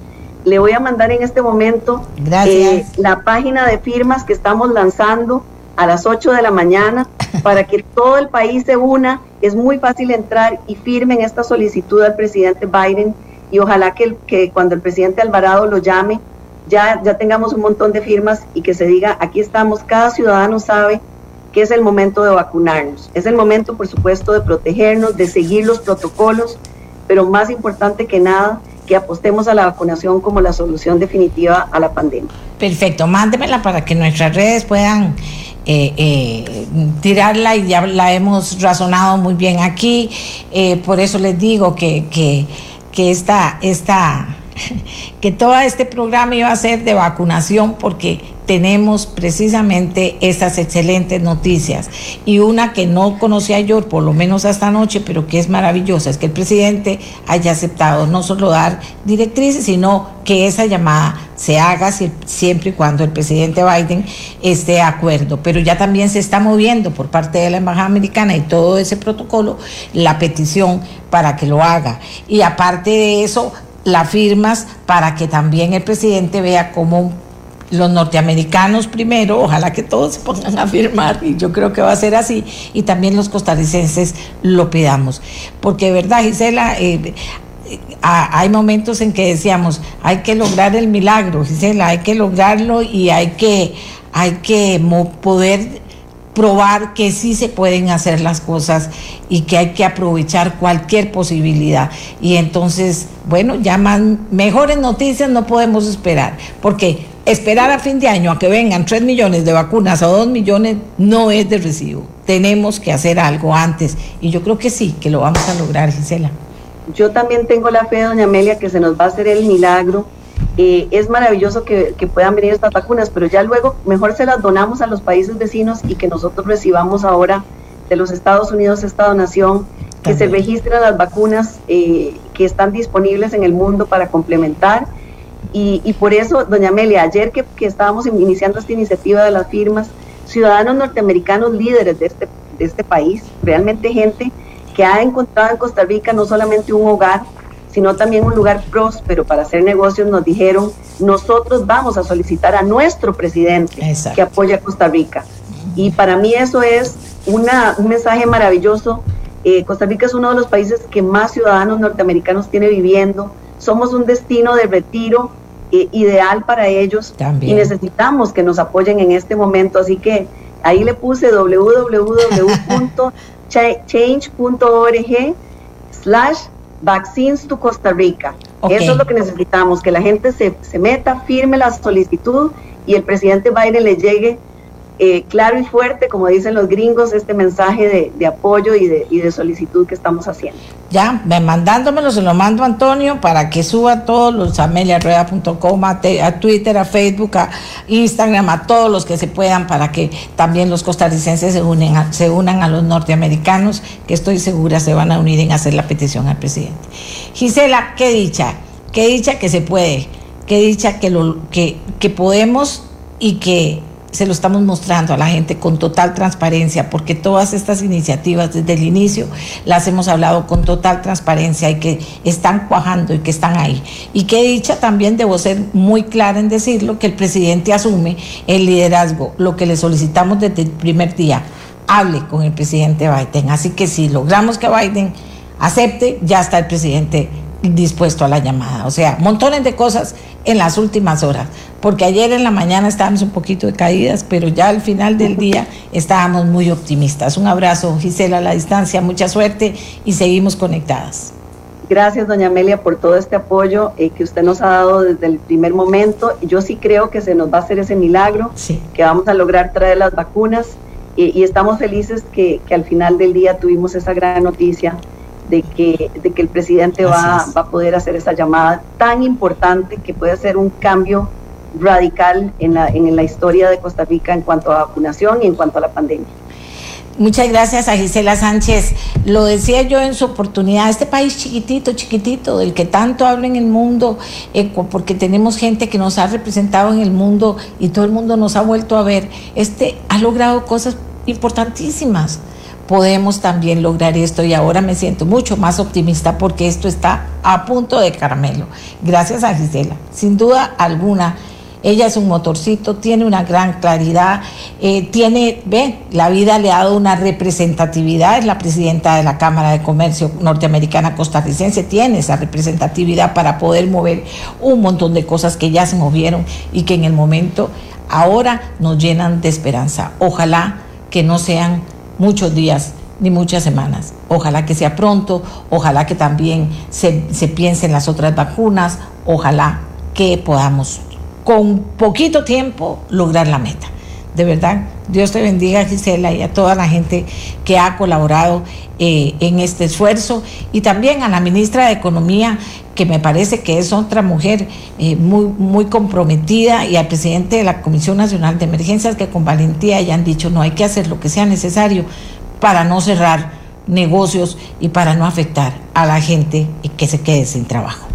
Le voy a mandar en este momento eh, la página de firmas que estamos lanzando a las 8 de la mañana para que todo el país se una. Es muy fácil entrar y firmen esta solicitud al presidente Biden y ojalá que, que cuando el presidente Alvarado lo llame ya, ya tengamos un montón de firmas y que se diga, aquí estamos, cada ciudadano sabe que es el momento de vacunarnos. Es el momento, por supuesto, de protegernos, de seguir los protocolos, pero más importante que nada, que apostemos a la vacunación como la solución definitiva a la pandemia. Perfecto, mándemela para que nuestras redes puedan eh, eh, tirarla y ya la hemos razonado muy bien aquí. Eh, por eso les digo que, que, que esta, esta, que todo este programa iba a ser de vacunación porque tenemos precisamente estas excelentes noticias. Y una que no conocía yo, por lo menos hasta anoche, pero que es maravillosa, es que el presidente haya aceptado no solo dar directrices, sino que esa llamada se haga siempre y cuando el presidente Biden esté de acuerdo. Pero ya también se está moviendo por parte de la Embajada Americana y todo ese protocolo la petición para que lo haga. Y aparte de eso, la firmas para que también el presidente vea cómo los norteamericanos primero, ojalá que todos se pongan a firmar, y yo creo que va a ser así, y también los costarricenses lo pidamos. Porque verdad, Gisela, eh, hay momentos en que decíamos, hay que lograr el milagro, Gisela, hay que lograrlo y hay que, hay que poder probar que sí se pueden hacer las cosas y que hay que aprovechar cualquier posibilidad. Y entonces, bueno, ya más, mejores noticias no podemos esperar, porque esperar a fin de año a que vengan 3 millones de vacunas o 2 millones no es de recibo. Tenemos que hacer algo antes y yo creo que sí, que lo vamos a lograr, Gisela. Yo también tengo la fe, doña Amelia, que se nos va a hacer el milagro. Eh, es maravilloso que, que, puedan venir estas vacunas, pero ya luego mejor se las donamos a los países vecinos y que nosotros recibamos ahora de los Estados Unidos esta donación, que se registren las vacunas eh, que están disponibles en el mundo para complementar. Y, por eso, doña Amelia, ayer que, estábamos iniciando esta iniciativa de las firmas, ciudadanos norteamericanos líderes de este, de este país, realmente gente que ha encontrado en Costa Rica no solamente un hogar, sino también un lugar próspero para hacer negocios, nos dijeron, nosotros vamos a solicitar a nuestro presidente que apoye a Costa Rica. Y para mí eso es una, un mensaje maravilloso. Eh, Costa Rica es uno de los países que más ciudadanos norteamericanos tiene viviendo. Somos un destino de retiro eh, ideal para ellos y necesitamos que nos apoyen en este momento. Así que ahí le puse www.change.org slash vaccines to Costa Rica. Eso es lo que necesitamos, que la gente se, se meta, firme la solicitud y el presidente Biden le llegue eh, claro y fuerte, como dicen los gringos, este mensaje de, apoyo y de, y de, solicitud que estamos haciendo. Ya, mandándomelo, se lo mando a Antonio para que suba todos los ameliarrueda.com, a, a, Twitter, a Facebook, a Instagram, a todos los que se puedan para que también los costarricenses se, unen se unan a los norteamericanos, que estoy segura se van a unir en hacer la petición al presidente. Gisela, qué dicha, qué dicha que se puede, qué dicha que, lo, que, que podemos y que se lo estamos mostrando a la gente con total transparencia, porque todas estas iniciativas desde el inicio las hemos hablado con total transparencia y que están cuajando y que están ahí. Y que dicha también debo ser muy clara en decirlo, que el presidente asume el liderazgo, lo que le solicitamos desde el primer día, hable con el presidente Biden. Así que si logramos que Biden acepte, ya está el presidente dispuesto a la llamada. O sea, montones de cosas en las últimas horas, porque ayer en la mañana estábamos un poquito de caídas, pero ya al final del día estábamos muy optimistas. Un abrazo, Gisela, a la distancia, mucha suerte y seguimos conectadas. Gracias, doña Amelia, por todo este apoyo eh, que usted nos ha dado desde el primer momento. Yo sí creo que se nos va a hacer ese milagro, que vamos a lograr traer las vacunas y, estamos felices que, que al final del día tuvimos esa gran noticia de que, de que el presidente va, va, a poder hacer esa llamada tan importante que puede hacer un cambio radical en la, en la historia de Costa Rica en cuanto a vacunación y en cuanto a la pandemia. Muchas gracias a Gisela Sánchez. Lo decía yo en su oportunidad, este país chiquitito, chiquitito, del que tanto habla en el mundo, eh, porque tenemos gente que nos ha representado en el mundo y todo el mundo nos ha vuelto a ver, este ha logrado cosas importantísimas podemos también lograr esto y ahora me siento mucho más optimista porque esto está a punto de caramelo. Gracias a Gisela. Sin duda alguna, ella es un motorcito, tiene una gran claridad, eh, tiene, ve, la vida le ha dado una representatividad, es la presidenta de la Cámara de Comercio Norteamericana Costarricense, tiene esa representatividad para poder mover un montón de cosas que ya se movieron y que en el momento ahora nos llenan de esperanza. Ojalá que no sean muchos días ni muchas semanas. Ojalá que sea pronto, ojalá que también se, se piense en las otras vacunas, ojalá que podamos con poquito tiempo lograr la meta. De verdad, Dios te bendiga Gisela y a toda la gente que ha colaborado eh, en este esfuerzo y también a la ministra de Economía que me parece que es otra mujer eh, muy, muy comprometida, y al presidente de la Comisión Nacional de Emergencias que con valentía ya han dicho no hay que hacer lo que sea necesario para no cerrar negocios y para no afectar a la gente y que se quede sin trabajo.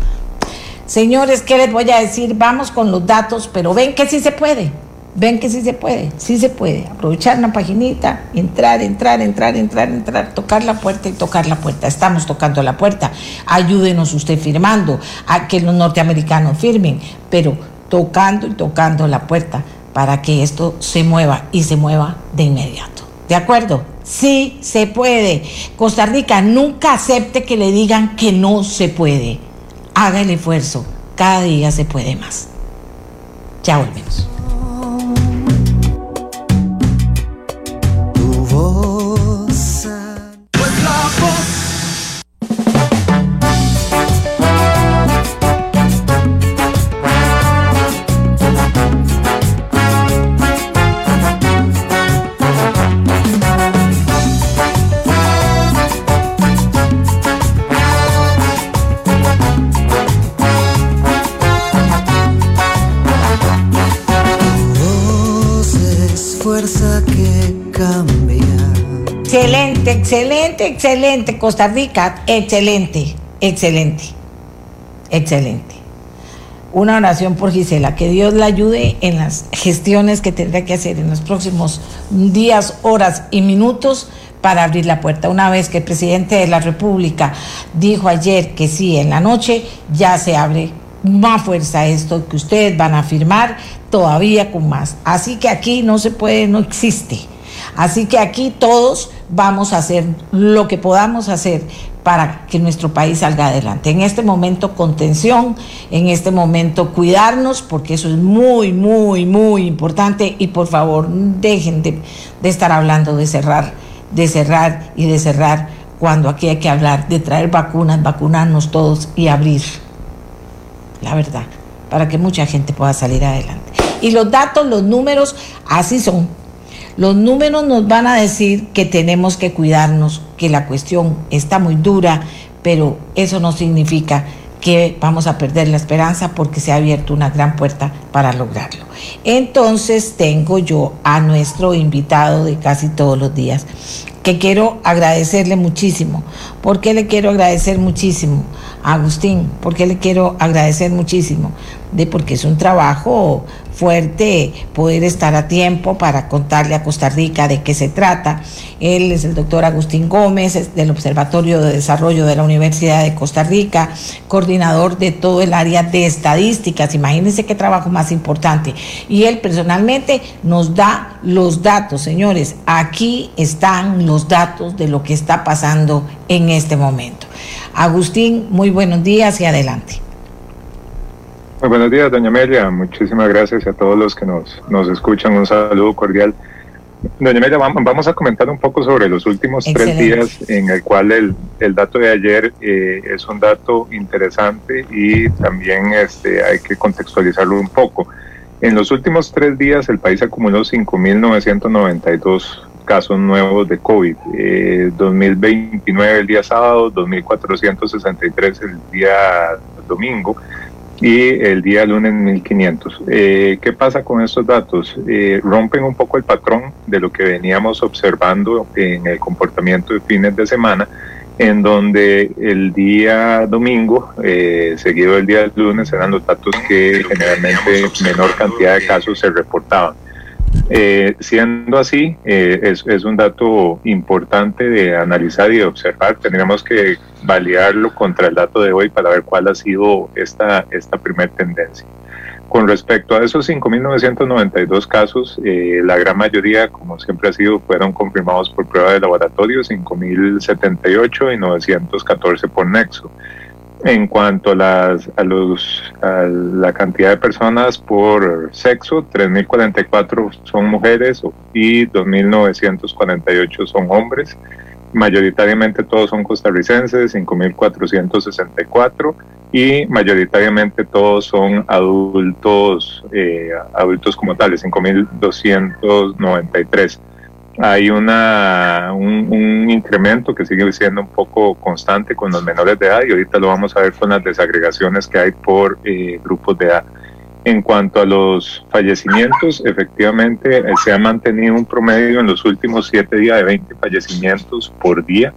Señores, ¿qué les voy a decir? Vamos con los datos, pero ven que sí se puede. Ven que sí se puede, sí se puede. Aprovechar una paginita, entrar, entrar, entrar, entrar, entrar, tocar la puerta y tocar la puerta. Estamos tocando la puerta. Ayúdenos usted firmando, a que los norteamericanos firmen, pero tocando y tocando la puerta para que esto se mueva y se mueva de inmediato. ¿De acuerdo? Sí se puede. Costa Rica nunca acepte que le digan que no se puede. Haga el esfuerzo. Cada día se puede más. Ya volvemos. Excelente, Costa Rica, excelente, excelente, excelente. Una oración por Gisela, que Dios la ayude en las gestiones que tendrá que hacer en los próximos días, horas y minutos para abrir la puerta. Una vez que el presidente de la República dijo ayer que sí, en la noche ya se abre más fuerza esto que ustedes van a firmar todavía con más. Así que aquí no se puede, no existe. Así que aquí todos vamos a hacer lo que podamos hacer para que nuestro país salga adelante. En este momento contención, en este momento cuidarnos, porque eso es muy, muy, muy importante y por favor dejen de, de estar hablando de cerrar de cerrar y de cerrar cuando aquí hay que hablar de traer vacunas, vacunarnos todos y abrir. La verdad, para que mucha gente pueda salir adelante. Y los datos, los números, así son. Los números nos van a decir que tenemos que cuidarnos, que la cuestión está muy dura, pero eso no significa que vamos a perder la esperanza porque se ha abierto una gran puerta para lograrlo. Entonces tengo yo a nuestro invitado de casi todos los días, que quiero agradecerle muchísimo. ¿Por qué le quiero agradecer muchísimo? Agustín, ¿por qué le quiero agradecer muchísimo? De porque es un trabajo fuerte poder estar a tiempo para contarle a Costa Rica de qué se trata. Él es el doctor Agustín Gómez, del Observatorio de Desarrollo de la Universidad de Costa Rica, coordinador de todo el área de estadísticas. Imagínense qué trabajo más importante. Y él personalmente nos da los datos, señores. Aquí están los datos de lo que está pasando en este momento. Agustín, muy buenos días y adelante. Muy buenos días, doña Amelia. Muchísimas gracias a todos los que nos, nos escuchan. Un saludo cordial. Doña Amelia, vamos a comentar un poco sobre los últimos tres días en el cual el, el dato de ayer eh, es un dato interesante y también este, hay que contextualizarlo un poco. En los últimos tres días el país acumuló 5.992 casos nuevos de COVID. Eh, 2029 el día sábado, 2.463 el día domingo y el día lunes 1500. Eh, ¿Qué pasa con estos datos? Eh, rompen un poco el patrón de lo que veníamos observando en el comportamiento de fines de semana, en donde el día domingo, eh, seguido del día lunes, eran los datos que generalmente menor cantidad de casos se reportaban. Eh, siendo así, eh, es, un dato importante de analizar y de observar. Tendríamos que validarlo contra el dato de hoy para ver cuál ha sido esta, esta primera tendencia. Con respecto a esos 5.992 casos, eh, la gran mayoría, como siempre ha sido, fueron confirmados por prueba de laboratorio, 5.078 y 914 por nexo. En cuanto a, las, a, los, la cantidad de personas por sexo, 3.044 son mujeres y 2.948 son hombres. Mayoritariamente todos son costarricenses, 5.464 y mayoritariamente todos son adultos, eh, adultos como tales, 5.293 hay una, un, incremento que sigue siendo un poco constante con los menores de edad y ahorita lo vamos a ver con las desagregaciones que hay por eh, grupos de edad. En cuanto a los fallecimientos, efectivamente eh, se ha mantenido un promedio en los últimos siete días de 20 fallecimientos por día,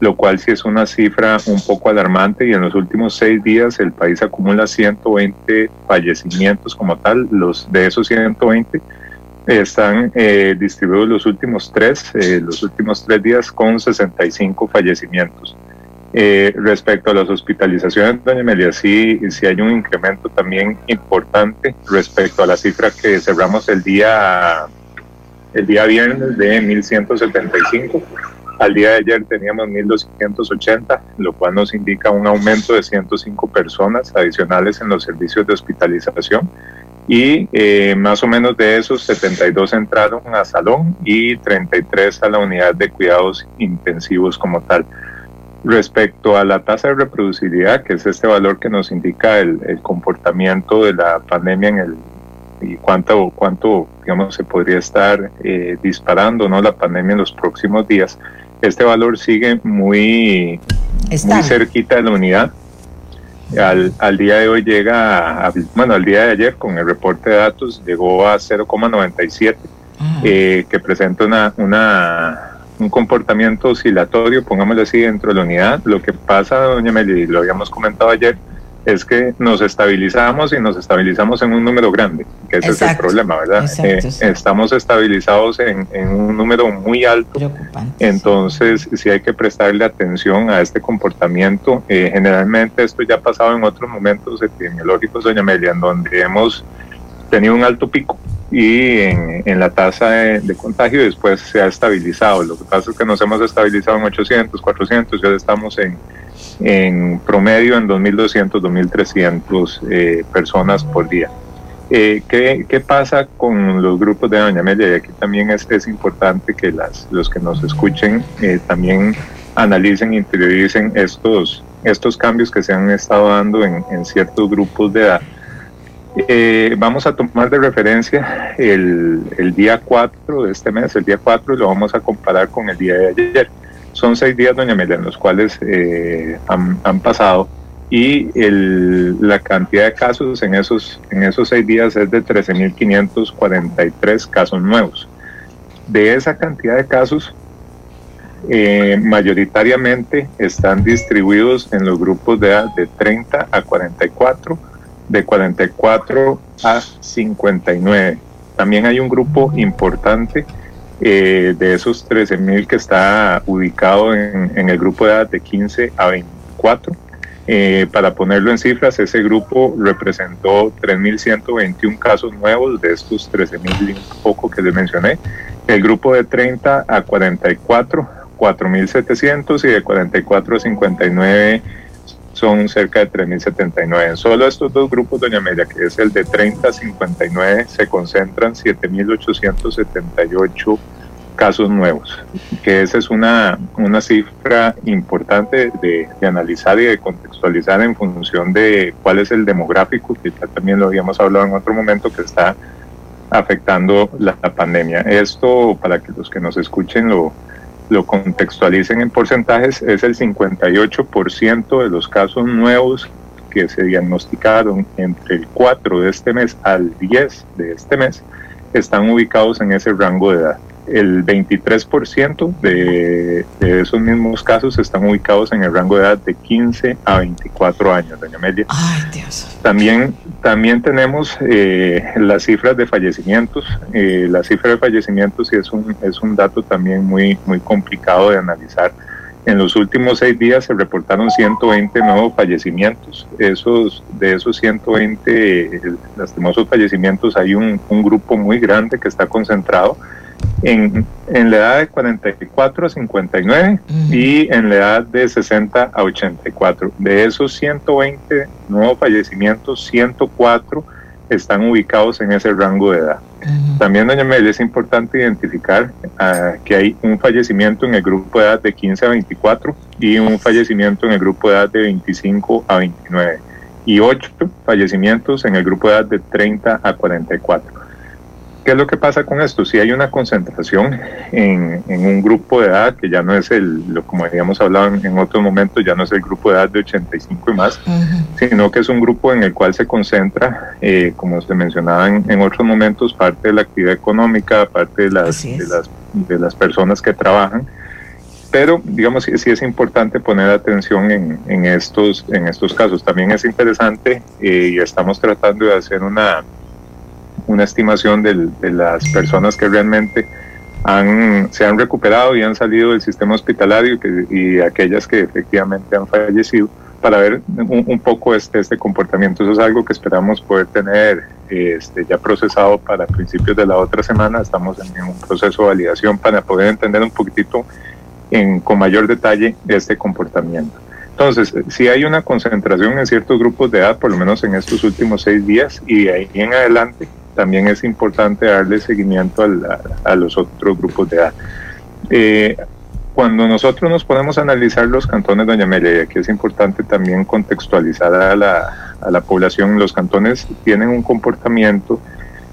lo cual sí es una cifra un poco alarmante y en los últimos seis días el país acumula 120 fallecimientos como tal, los de esos 120 están eh, distribuidos los últimos tres, eh, los últimos tres días con 65 fallecimientos. Eh, respecto a las hospitalizaciones, doña Amelia, sí, sí hay un incremento también importante respecto a la cifra que cerramos el día, el día viernes de 1175. Al día de ayer teníamos 1.280, lo cual nos indica un aumento de 105 personas adicionales en los servicios de hospitalización y eh, más o menos de esos 72 entraron a salón y 33 a la unidad de cuidados intensivos como tal. Respecto a la tasa de reproducibilidad, que es este valor que nos indica el, comportamiento de la pandemia en el y cuánto cuánto digamos se podría estar eh, disparando no la pandemia en los próximos días este valor sigue muy muy cerquita de la unidad al, al, día de hoy llega, a, bueno, al día de ayer con el reporte de datos llegó a 0,97, eh, que presenta una, una, un comportamiento oscilatorio, pongámoslo así, dentro de la unidad. Lo que pasa, doña Meli, lo habíamos comentado ayer, es que nos estabilizamos y nos estabilizamos en un número grande, que ese es el problema, ¿verdad? Eh, estamos estabilizados en, un número muy alto, entonces sí. hay que prestarle atención a este comportamiento. Eh, generalmente esto ya ha pasado en otros momentos epidemiológicos, doña Amelia, en donde hemos tenido un alto pico y en, la tasa de, contagio después se ha estabilizado. Lo que pasa es que nos hemos estabilizado en 800, 400 y ahora estamos en en promedio en 2.200, 2.300 eh, personas por día. Eh, ¿qué, ¿qué, pasa con los grupos de Doña Amelia? Y aquí también es, importante que las, los que nos escuchen eh, también analicen, interioricen estos, estos cambios que se han estado dando en ciertos grupos de edad. Eh, vamos a tomar de referencia el, día 4 de este mes, el día 4, y lo vamos a comparar con el día de ayer. Son seis días, doña Amelia, en los cuales eh, han, pasado y la cantidad de casos en esos, en esos seis días es de 13.543 casos nuevos. De esa cantidad de casos, eh, mayoritariamente están distribuidos en los grupos de edad de 30 a 44, de 44 a 59. También hay un grupo importante eh, de esos 13.000 que está ubicado en, el grupo de edad de 15 a 24. Eh, para ponerlo en cifras, ese grupo representó 3.121 casos nuevos de estos 13.000 y poco que les mencioné. El grupo de 30 a 44, 4.700 y de 44 a 59 son cerca de 3.079. En solo estos dos grupos, doña Amelia, que es el de 30 a 59, se concentran 7.878 casos nuevos, que esa es una, una cifra importante de, analizar y de contextualizar en función de cuál es el demográfico, que ya también lo habíamos hablado en otro momento, que está afectando la pandemia. Esto, para que los que nos escuchen lo, lo contextualicen en porcentajes, es el 58% de los casos nuevos que se diagnosticaron entre el 4 de este mes al 10 de este mes están ubicados en ese rango de edad el 23% de, de, esos mismos casos están ubicados en el rango de edad de 15 a 24 años, doña Amelia. Ay, Dios. También, también tenemos eh, las cifras de fallecimientos. Eh, la cifra de fallecimientos sí es un, es un dato también muy, muy complicado de analizar. En los últimos seis días se reportaron 120 nuevos fallecimientos. Esos, de esos 120 lastimosos fallecimientos hay un, un grupo muy grande que está concentrado en, en la edad de 44 a 59 y en la edad de 60 a 84. De esos 120 nuevos fallecimientos, 104 están ubicados en ese rango de edad. También, doña Mel, es importante identificar uh, que hay un fallecimiento en el grupo de edad de 15 a 24 y un fallecimiento en el grupo de edad de 25 a 29 y 8 fallecimientos en el grupo de edad de 30 a 44. ¿Qué es lo que pasa con esto? Si hay una concentración en, un grupo de edad que ya no es el, lo, como habíamos hablado en, otros momentos, ya no es el grupo de edad de 85 y más, sino que es un grupo en el cual se concentra, eh, como se mencionaba en, otros momentos, parte de la actividad económica, parte de las, de las, de las personas que trabajan. Pero digamos sí, sí es importante poner atención en, en, estos en estos casos. También es interesante eh, y estamos tratando de hacer una una estimación de las personas que realmente han, se han recuperado y han salido del sistema hospitalario y aquellas que efectivamente han fallecido para ver un, poco este, este comportamiento. Eso es algo que esperamos poder tener este, ya procesado para principios de la otra semana. Estamos en un proceso de validación para poder entender un poquitito en, con mayor detalle este comportamiento. Entonces, si hay una concentración en ciertos grupos de edad, por lo menos en estos últimos seis días, y de ahí en adelante, también es importante darle seguimiento a, los otros grupos de edad. Eh, cuando nosotros nos podemos analizar los cantones, doña Amelia, y aquí es importante también contextualizar a la, a la población, los cantones tienen un comportamiento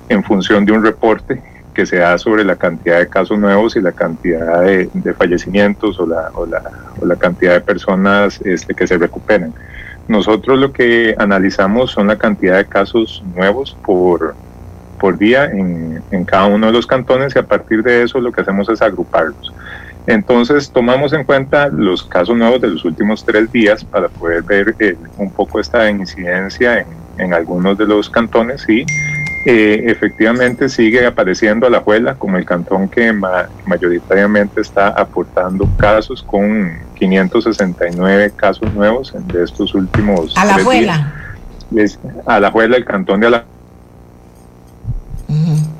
en función de un reporte que se da sobre la cantidad de casos nuevos y la cantidad de, fallecimientos o la, o, la, o la, cantidad de personas este, que se recuperan. Nosotros lo que analizamos son la cantidad de casos nuevos por, por día en, en, cada uno de los cantones y a partir de eso lo que hacemos es agruparlos. Entonces tomamos en cuenta los casos nuevos de los últimos tres días para poder ver eh, un poco esta incidencia en, en, algunos de los cantones y eh, efectivamente sigue apareciendo Alajuela como el cantón que mayoritariamente está aportando casos con 569 casos nuevos de estos últimos Alajuela. Días. Alajuela, el cantón de Alajuela. Uh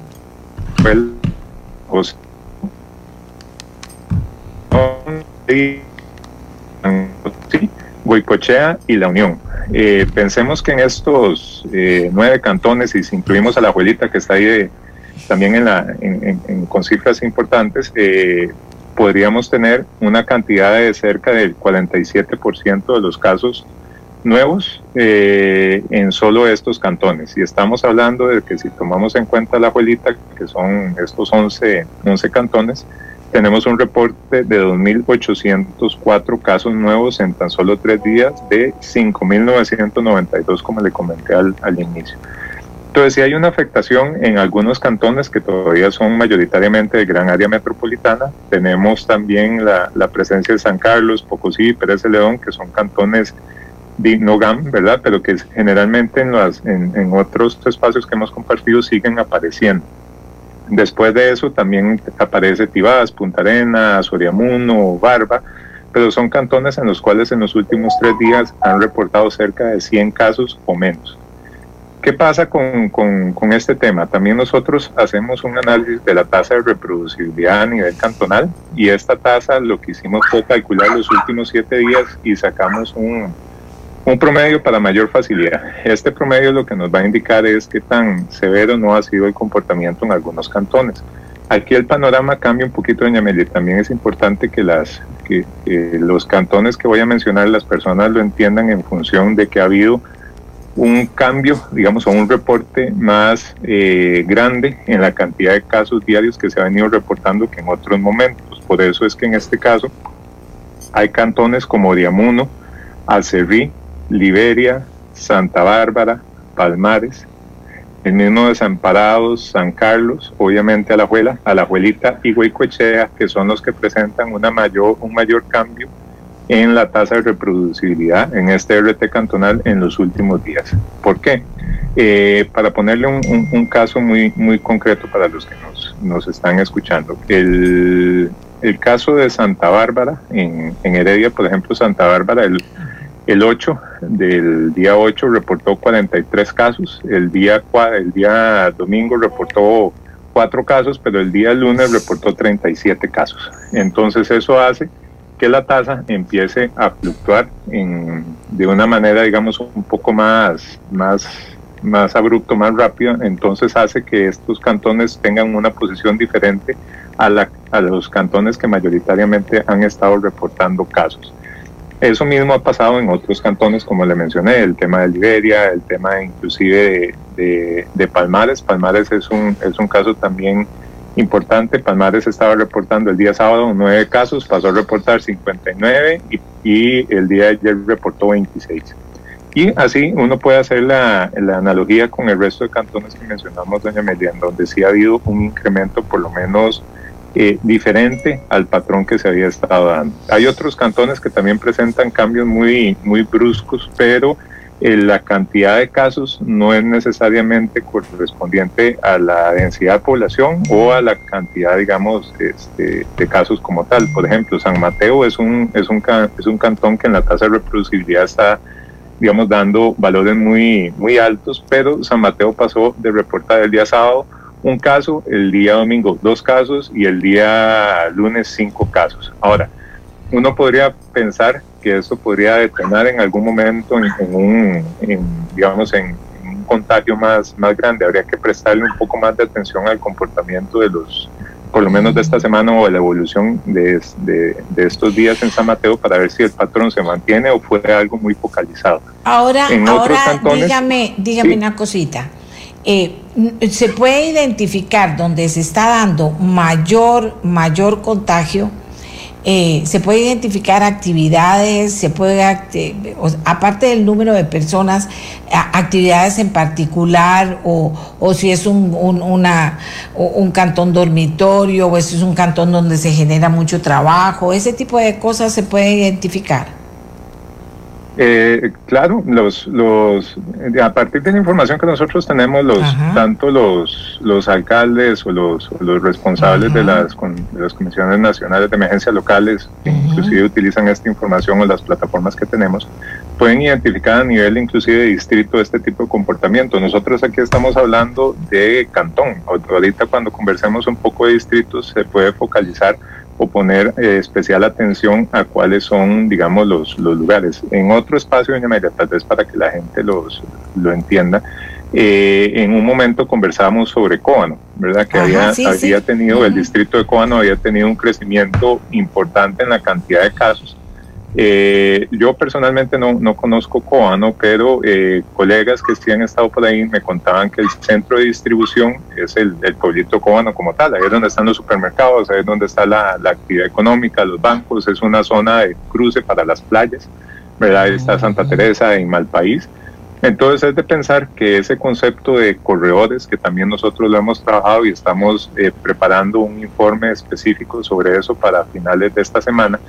Huicochea y La Unión. Eh, pensemos que en estos eh, nueve cantones, y si incluimos a la abuelita que está ahí también en la, con cifras importantes, eh, podríamos tener una cantidad de cerca del 47% de los casos nuevos en solo estos cantones. Y estamos hablando de que si tomamos en cuenta la abuelita, que son estos 11, 11 cantones, tenemos un reporte de 2.804 casos nuevos en tan solo tres días de 5.992, como le comenté al, al inicio. Entonces, si hay una afectación en algunos cantones que todavía son mayoritariamente de gran área metropolitana, tenemos también la, la presencia de San Carlos, Pocosí y Pérez de León, que son cantones no GAM, ¿verdad? Pero que generalmente en, las, en, en otros espacios que hemos compartido siguen apareciendo. Después de eso también aparece Tibás, Punta Arena, Soriamuno, Barba, pero son cantones en los cuales en los últimos tres días han reportado cerca de 100 casos o menos. ¿Qué pasa con, con, este tema? También nosotros hacemos un análisis de la tasa de reproducibilidad a nivel cantonal y esta tasa lo que hicimos fue calcular los últimos siete días y sacamos un, un promedio para mayor facilidad. Este promedio lo que nos va a indicar es qué tan severo no ha sido el comportamiento en algunos cantones. Aquí el panorama cambia un poquito, doña Meli. También es importante que, las, que, los cantones que voy a mencionar, las personas lo entiendan en función de que ha habido un cambio, digamos, o un reporte más eh, grande en la cantidad de casos diarios que se ha venido reportando que en otros momentos. Por eso es que en este caso hay cantones como Diamuno, Alcerrí, Liberia, Santa Bárbara, Palmares, el mismo Desamparados, San Carlos, obviamente Alajuela, Alajuelita y Huicoechea, que son los que presentan una mayor, un mayor cambio en la tasa de reproducibilidad en este RT cantonal en los últimos días. ¿Por qué? Eh, para ponerle un, caso muy, muy concreto para los que nos, están escuchando, el, el caso de Santa Bárbara, en, en Heredia, por ejemplo, Santa Bárbara, el, el 8 del día 8 reportó 43 casos, el día, el día domingo reportó 4 casos, pero el día lunes reportó 37 casos. Entonces eso hace que la tasa empiece a fluctuar en, de una manera, digamos, un poco más, más, más abrupto, más rápido. Entonces hace que estos cantones tengan una posición diferente a, la, a los cantones que mayoritariamente han estado reportando casos. Eso mismo ha pasado en otros cantones, como le mencioné, el tema de Liberia, el tema inclusive de, de, Palmares. Palmares es un, es un caso también importante. Palmares estaba reportando el día sábado nueve casos, pasó a reportar 59 y, y el día de ayer reportó 26. Y así uno puede hacer la, la, analogía con el resto de cantones que mencionamos, doña Melia, en donde sí ha habido un incremento por lo menos eh, diferente al patrón que se había estado dando. Hay otros cantones que también presentan cambios muy, muy bruscos, pero eh, la cantidad de casos no es necesariamente correspondiente a la densidad de población o a la cantidad, digamos, este, de casos como tal. Por ejemplo, San Mateo es un, es un, es un cantón que en la tasa de reproducibilidad está digamos, dando valores muy, muy altos, pero San Mateo pasó de reportar el día sábado un caso, el día domingo dos casos y el día lunes cinco casos. Ahora, uno podría pensar que esto podría detonar en algún momento en, un, digamos, en, un contagio más, más grande. Habría que prestarle un poco más de atención al comportamiento de los, por lo menos de esta semana o de la evolución de, de, estos días en San Mateo para ver si el patrón se mantiene o fue algo muy focalizado. Ahora, ahora dígame, dígame una cosita. Eh, se puede identificar donde se está dando mayor, mayor contagio eh, se puede identificar actividades, se puede, aparte del número de personas, actividades en particular, o, o si es un, un, una, un cantón dormitorio, o si es un cantón donde se genera mucho trabajo, ese tipo de cosas se puede identificar. Eh, claro, los, los, a partir de la información que nosotros tenemos, los, tanto los, los alcaldes o los, los responsables de, las, de las comisiones nacionales de emergencias locales, inclusive utilizan esta información o las plataformas que tenemos, pueden identificar a nivel inclusive de distrito este tipo de comportamiento. Nosotros aquí estamos hablando de cantón. Ahorita cuando conversemos un poco de distritos se puede focalizar o poner eh, especial atención a cuáles son, digamos, los, los lugares. En otro espacio, doña María, tal vez para que la gente los, lo entienda, eh, en un momento conversábamos sobre Cóbano, ¿verdad? Que había, había tenido, el distrito de Cóbano había tenido un crecimiento importante en la cantidad de casos eh, yo personalmente no, no conozco Coano, pero eh, colegas que sí han estado por ahí me contaban que el centro de distribución es el, el pueblito Coano como tal, ahí es donde están los supermercados, ahí es donde está la, actividad económica, los bancos, es una zona de cruce para las playas, ¿verdad? Ahí está Santa Teresa en Malpaís. Entonces es de pensar que ese concepto de corredores, que también nosotros lo hemos trabajado y estamos eh, preparando un informe específico sobre eso para finales de esta semana,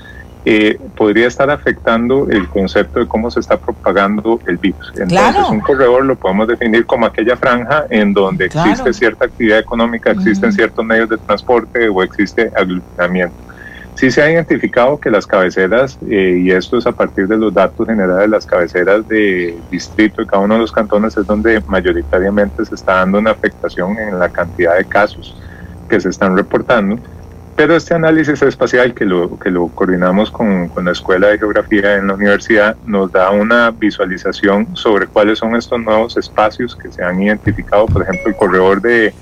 eh, podría estar afectando el concepto de cómo se está propagando el virus. Entonces, un corredor lo podemos definir como aquella franja en donde existe cierta actividad económica, existen ciertos medios de transporte o existe aglutinamiento. Sí se ha identificado que las cabeceras, eh, y esto es a partir de los datos generales, las cabeceras de distrito de cada uno de los cantones es donde mayoritariamente se está dando una afectación en la cantidad de casos que se están reportando. Pero este análisis espacial que lo, que lo coordinamos con, con, la Escuela de Geografía en la universidad nos da una visualización sobre cuáles son estos nuevos espacios que se han identificado, por ejemplo, el corredor de,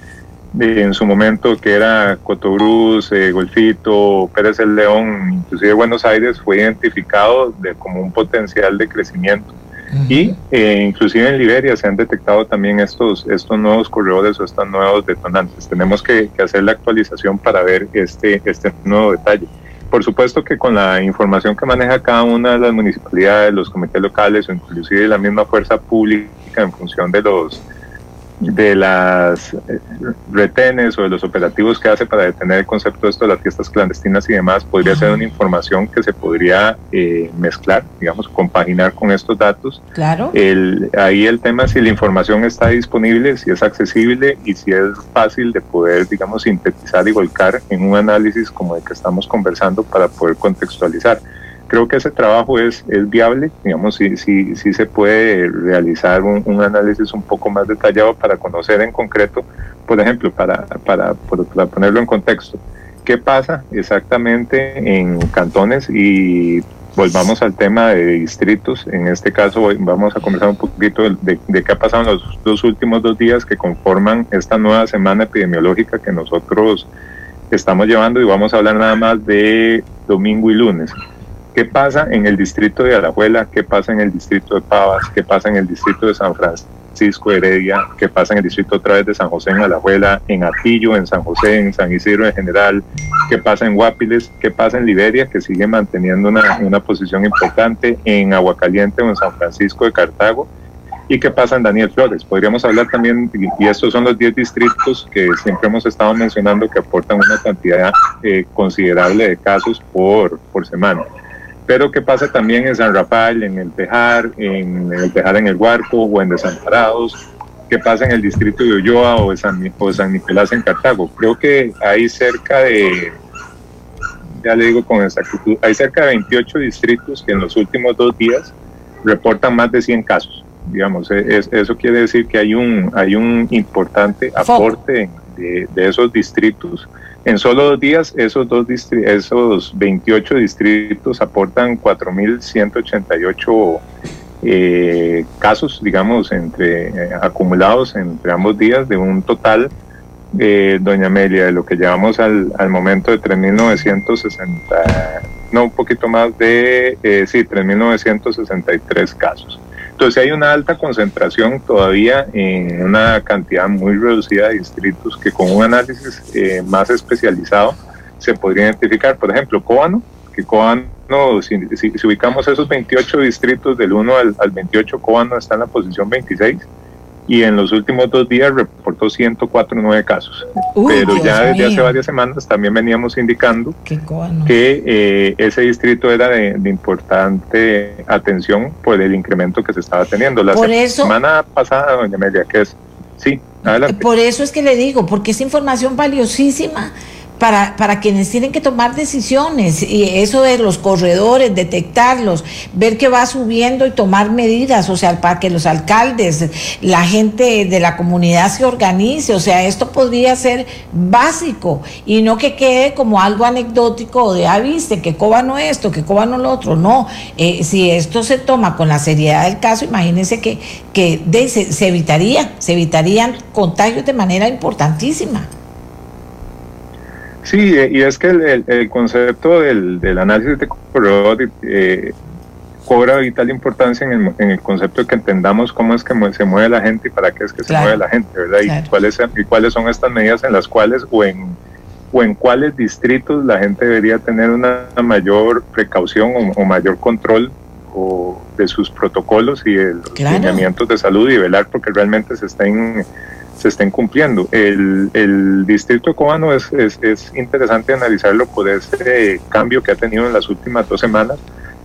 en su momento que era Cotobruz, eh, Golfito, Pérez el León, inclusive Buenos Aires, fue identificado de, como un potencial de crecimiento y eh, inclusive en Liberia se han detectado también estos, estos nuevos corredores o estos nuevos detonantes. Tenemos que, hacer la actualización para ver este, este nuevo detalle. Por supuesto que con la información que maneja cada una de las municipalidades, los comités locales o inclusive la misma fuerza pública en función de los de las eh, retenes o de los operativos que hace para detener el concepto de esto de las fiestas clandestinas y demás, podría ser una información que se podría eh, mezclar, digamos, compaginar con estos datos. Claro. El, ahí el tema es si la información está disponible, si es accesible y si es fácil de poder, digamos, sintetizar y volcar en un análisis como el que estamos conversando para poder contextualizar creo que ese trabajo es, es viable, digamos, sí, sí, sí se puede realizar un, un, análisis un poco más detallado para conocer en concreto, por ejemplo, para, para, para ponerlo en contexto, qué pasa exactamente en cantones y volvamos al tema de distritos. En este caso vamos a conversar un poquito de, de, qué ha pasado en los dos últimos dos días que conforman esta nueva semana epidemiológica que nosotros estamos llevando y vamos a hablar nada más de domingo y lunes. ¿Qué pasa en el distrito de Alajuela? ¿Qué pasa en el distrito de Pavas? ¿Qué pasa en el distrito de San Francisco Heredia? ¿Qué pasa en el distrito otra vez de San José en Alajuela? ¿En Atillo, en San José, en San Isidro en general? ¿Qué pasa en Guapiles? ¿Qué pasa en Liberia, que sigue manteniendo una, una posición importante? ¿En Aguacaliente o en San Francisco de Cartago? ¿Y qué pasa en Daniel Flores? Podríamos hablar también, y estos son los 10 distritos que siempre hemos estado mencionando que aportan una cantidad eh, considerable de casos por, por semana. Pero ¿qué pasa también en San Rafael, en el Tejar, en el Tejar en el Huarco o en Desamparados? ¿Qué pasa en el distrito de Ulloa o de San, o San Nicolás en Cartago? Creo que hay cerca de, ya le digo con exactitud, hay cerca de 28 distritos que en los últimos dos días reportan más de 100 casos. Digamos, e, eso quiere decir que hay un, hay un importante aporte de, de esos distritos en solo dos días, esos, dos esos 28 distritos aportan 4.188 eh, casos, digamos, entre eh, acumulados entre ambos días, de un total, eh, doña Amelia, de lo que llevamos al, al momento de 3.960, no, un poquito más de, eh, sí, 3.963 casos. Entonces hay una alta concentración todavía en una cantidad muy reducida de distritos que con un análisis eh, más especializado se podría identificar. Por ejemplo, Cóbano, que Cobano, si, si, ubicamos esos 28 distritos del 1 al, al 28, Cobano está en la posición 26 y en los últimos dos días reportó 104 nueve casos. Pero ya desde hace varias semanas también veníamos indicando que eh, ese distrito era de, importante atención por el incremento que se estaba teniendo. La semana pasada, doña Amelia, que es... Sí, adelante. Por eso es que le digo, porque es información valiosísima para, para quienes tienen que tomar decisiones. Y eso de los corredores, detectarlos, ver que va subiendo y tomar medidas, o sea, para que los alcaldes, la gente de la comunidad se organice. O sea, esto podría ser básico y no que quede como algo anecdótico de, ah, viste, que no esto, que no lo otro. No, eh, si esto se toma con la seriedad del caso, imagínense que, que se, se evitaría, se evitarían contagios de manera importantísima. Sí, y es que el, concepto del, análisis de corredor eh, cobra vital importancia en el, concepto de que entendamos cómo es que se mueve la gente y para qué es que se mueve la gente, ¿verdad? Y, cuáles, y cuáles son estas medidas en las cuales o en, o en cuáles distritos la gente debería tener una mayor precaución o, mayor control o de sus protocolos y de los lineamientos de salud y velar porque realmente se estén se estén cumpliendo. El, el distrito cubano es, es, es, interesante analizarlo por ese cambio que ha tenido en las últimas dos semanas.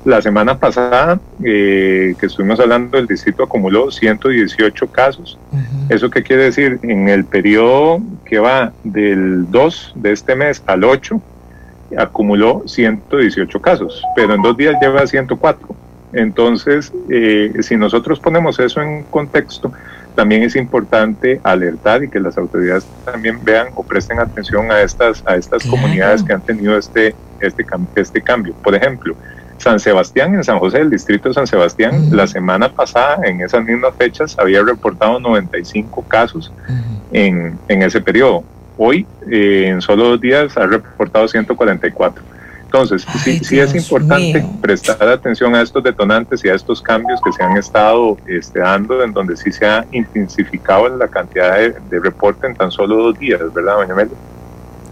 La semana pasada, eh, que estuvimos hablando, el distrito acumuló 118 casos. ¿Eso qué quiere decir? En el periodo que va del 2 de este mes al 8, acumuló 118 casos, pero en dos días lleva 104. Entonces, eh, si nosotros ponemos eso en contexto, también es importante alertar y que las autoridades también vean o presten atención a estas, a estas comunidades que han tenido este, este, este cambio. Por ejemplo, San Sebastián, en San José, el distrito de San Sebastián, la semana pasada, en esas mismas fechas, había reportado 95 casos en, en, ese periodo. Hoy, eh, en solo dos días, ha reportado 144. Entonces, sí, es importante prestar atención a estos detonantes y a estos cambios que se han estado este, dando, en donde sí se ha intensificado la cantidad de, de reporte en tan solo dos días, ¿verdad, doña Melo?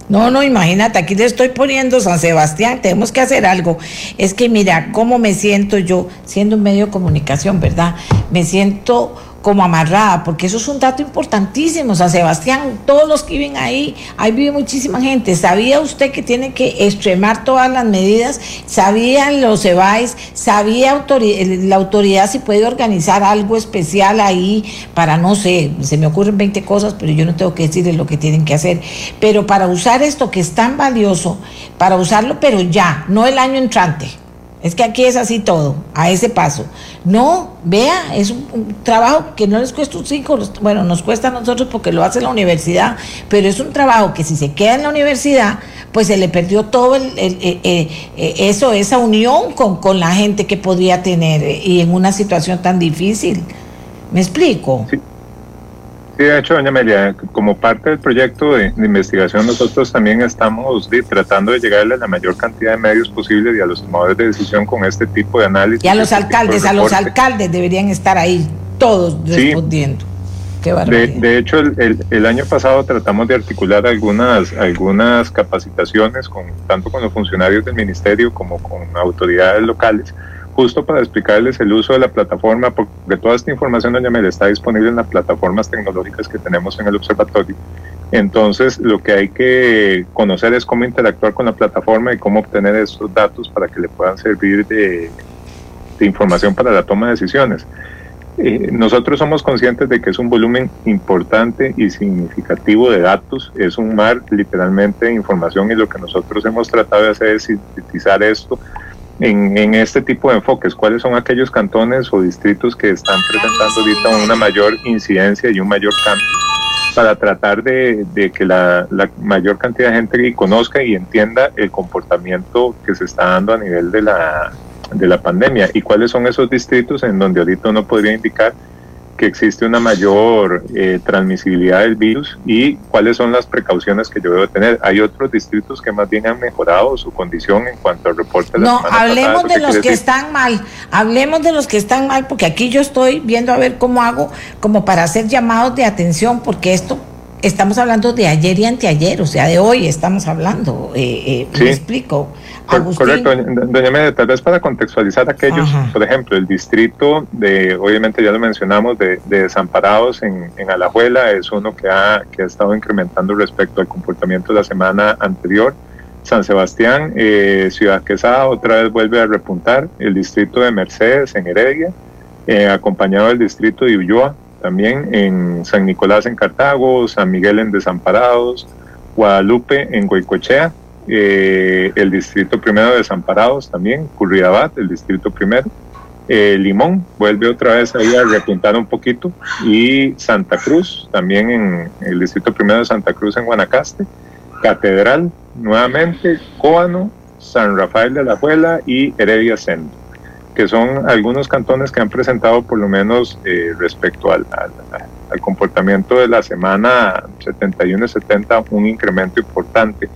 No, no, imagínate, aquí le estoy poniendo San Sebastián, tenemos que hacer algo. Es que mira, cómo me siento yo, siendo un medio de comunicación, ¿verdad? Me siento como amarrada, porque eso es un dato importantísimo. San Sebastián, todos los que viven ahí, ahí vive muchísima gente. ¿Sabía usted que tiene que extremar todas las medidas? ¿Sabían los EBAIS? ¿Sabía la autoridad si puede organizar algo especial ahí para, no sé, se me ocurren 20 cosas, pero yo no tengo que decirles lo que tienen que hacer. Pero para usar esto que es tan valioso, para usarlo, pero ya, no el año entrante es que aquí es así todo, a ese paso. No, vea, es un, trabajo que no les cuesta un cinco, bueno, nos cuesta a nosotros porque lo hace la universidad, pero es un trabajo que si se queda en la universidad, pues se le perdió todo el, eh, eh, eso, esa unión con, con, la gente que podría tener eh, y en una situación tan difícil. ¿Me explico? Sí. Sí, de hecho, doña Amelia, como parte del proyecto de, investigación, nosotros también estamos tratando de llegarle a la mayor cantidad de medios posibles y a los tomadores de decisión con este tipo de análisis. Y a los este alcaldes, a los alcaldes deberían estar ahí todos respondiendo. de, de, hecho, el, el, año pasado tratamos de articular algunas, algunas capacitaciones, con, tanto con los funcionarios del ministerio como con autoridades locales, justo para explicarles el uso de la plataforma, porque toda esta información, doña Mel, está disponible en las plataformas tecnológicas que tenemos en el observatorio. Entonces, lo que hay que conocer es cómo interactuar con la plataforma y cómo obtener estos datos para que le puedan servir de, información para la toma de decisiones. Eh, nosotros somos conscientes de que es un volumen importante y significativo de datos, es un mar literalmente de información y lo que nosotros hemos tratado de hacer es sintetizar esto en, este tipo de enfoques? ¿Cuáles son aquellos cantones o distritos que están presentando ahorita una mayor incidencia y un mayor cambio para tratar de, que la, mayor cantidad de gente conozca y entienda el comportamiento que se está dando a nivel de la, de la pandemia y cuáles son esos distritos en donde ahorita uno podría indicar que existe una mayor eh, transmisibilidad del virus y cuáles son las precauciones que yo debo tener. Hay otros distritos que más bien han mejorado su condición en cuanto al reporte. no, hablemos de los que están mal, hablemos de los que están mal, porque aquí yo estoy viendo a ver cómo hago como para hacer llamados de atención, porque esto estamos hablando de ayer y anteayer, o sea, de hoy estamos hablando. Eh, eh, Me explico. Correcto, doña Media, tal vez para contextualizar aquellos, por ejemplo, el distrito de, obviamente ya lo mencionamos, de, desamparados en, en, Alajuela es uno que ha, que ha estado incrementando respecto al comportamiento de la semana anterior. San Sebastián, eh, Ciudad Quesada otra vez vuelve a repuntar, el distrito de Mercedes en Heredia, eh, acompañado del distrito de Ulloa, también en San Nicolás en Cartago, San Miguel en Desamparados, Guadalupe en Goicochea, eh, el distrito primero de Desamparados también, Curriabat, el distrito primero, eh, Limón vuelve otra vez ahí a repuntar un poquito y Santa Cruz, también en el distrito primero de Santa Cruz en Guanacaste, Catedral nuevamente, Coano, San Rafael de la Juela y Heredia Centro que son algunos cantones que han presentado por lo menos eh, respecto al, al, comportamiento de la semana 71 y 70 un incremento importante.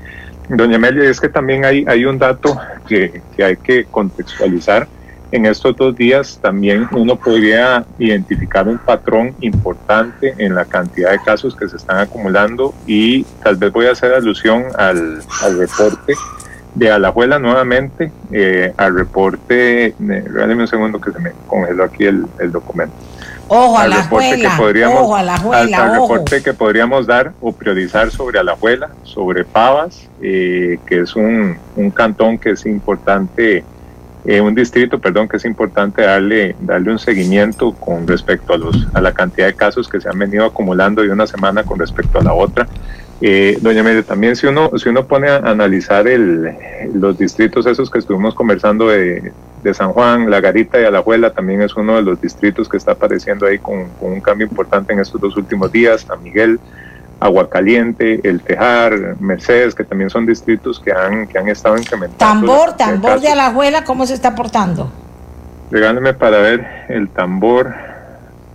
Doña Amelia, es que también hay, hay un dato que, que hay que contextualizar. En estos dos días también uno podría identificar un patrón importante en la cantidad de casos que se están acumulando y tal vez voy a hacer alusión al, al reporte de Alajuela nuevamente eh, al reporte, regáleme un segundo que se me congeló aquí el, documento. Ojo a la ojo a la al, reporte que podríamos dar o priorizar sobre Alajuela, sobre Pavas, eh, que es un, un, cantón que es importante, eh, un distrito, perdón, que es importante darle, darle un seguimiento con respecto a, los, a la cantidad de casos que se han venido acumulando de una semana con respecto a la otra. Eh, doña Mede, también si uno, si uno pone a analizar el, los distritos esos que estuvimos conversando de, de, San Juan, La Garita y Alajuela, también es uno de los distritos que está apareciendo ahí con, un cambio importante en estos dos últimos días, San Miguel, Aguacaliente, El Tejar, Mercedes, que también son distritos que han, que han estado incrementando. Tambor, tambor de Alajuela, ¿cómo se está portando? Regáleme para ver el tambor,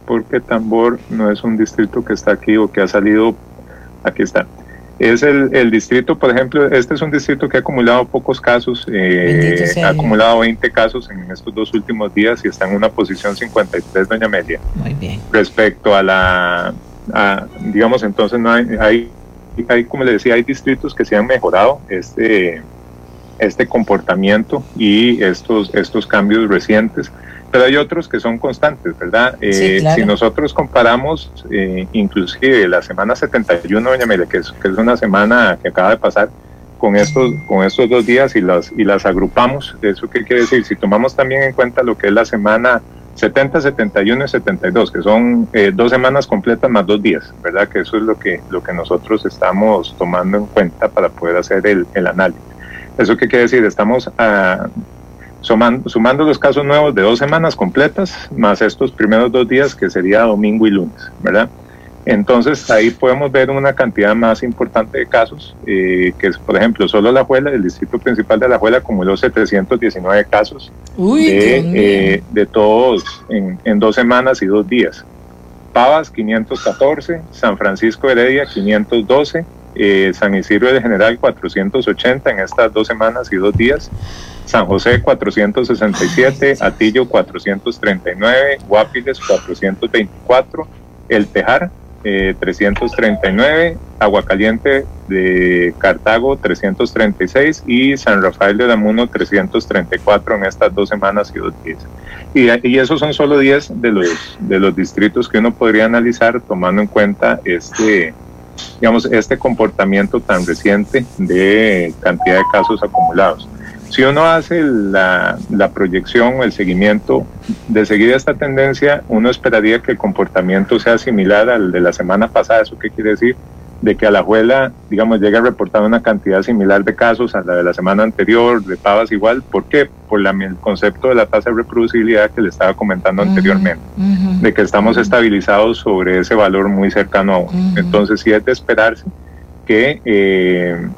porque tambor no es un distrito que está aquí o que ha salido aquí está. Es el, distrito, por ejemplo, este es un distrito que ha acumulado pocos casos, eh, ha acumulado 20 casos en estos dos últimos días y está en una posición 53, doña Media. Muy bien. Respecto a la, digamos, entonces no hay, hay, hay, como le decía, hay distritos que se han mejorado este, este comportamiento y estos, estos cambios recientes pero hay otros que son constantes, ¿verdad? Eh, si nosotros comparamos, eh, inclusive la semana 71, doña Mele, que es, que es una semana que acaba de pasar, con estos, con estos dos días y las, y las agrupamos, ¿eso qué quiere decir? Si tomamos también en cuenta lo que es la semana 70, 71 y 72, que son eh, dos semanas completas más dos días, ¿verdad? Que eso es lo que, lo que nosotros estamos tomando en cuenta para poder hacer el, el análisis. ¿Eso qué quiere decir? Estamos a, sumando, los casos nuevos de dos semanas completas, más estos primeros dos días que sería domingo y lunes, ¿verdad? Entonces ahí podemos ver una cantidad más importante de casos, eh, que es, por ejemplo, solo La Juela, el distrito principal de La Juela acumuló 719 casos de, eh, de, todos en, en, dos semanas y dos días. Pavas 514, San Francisco Heredia 512, eh, San Isidro de General 480 en estas dos semanas y dos días, San José 467, Atillo 439, Guapiles 424, El Tejar 339, eh, Aguacaliente de Cartago 336 y San Rafael de Damuno 334 en estas dos semanas y dos días. Y, y esos son solo 10 de los, de los distritos que uno podría analizar tomando en cuenta este, digamos, este comportamiento tan reciente de cantidad de casos acumulados. Si uno hace la, la proyección o el seguimiento de seguir esta tendencia, uno esperaría que el comportamiento sea similar al de la semana pasada. ¿Eso qué quiere decir? De que a la abuela, digamos, llegue a reportar una cantidad similar de casos a la de la semana anterior, de pavas igual. ¿Por qué? Por el concepto de la tasa de reproducibilidad que le estaba comentando anteriormente, de que estamos estabilizados sobre ese valor muy cercano a uno. Entonces, sí es de esperarse que, eh,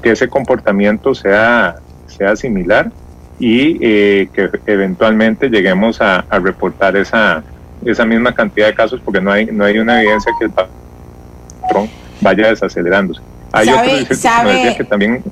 que ese comportamiento sea sea similar y eh, que eventualmente lleguemos a, reportar esa, esa misma cantidad de casos porque no hay, no hay una evidencia que el patrón vaya desacelerándose. Hay ¿Sabe, que también...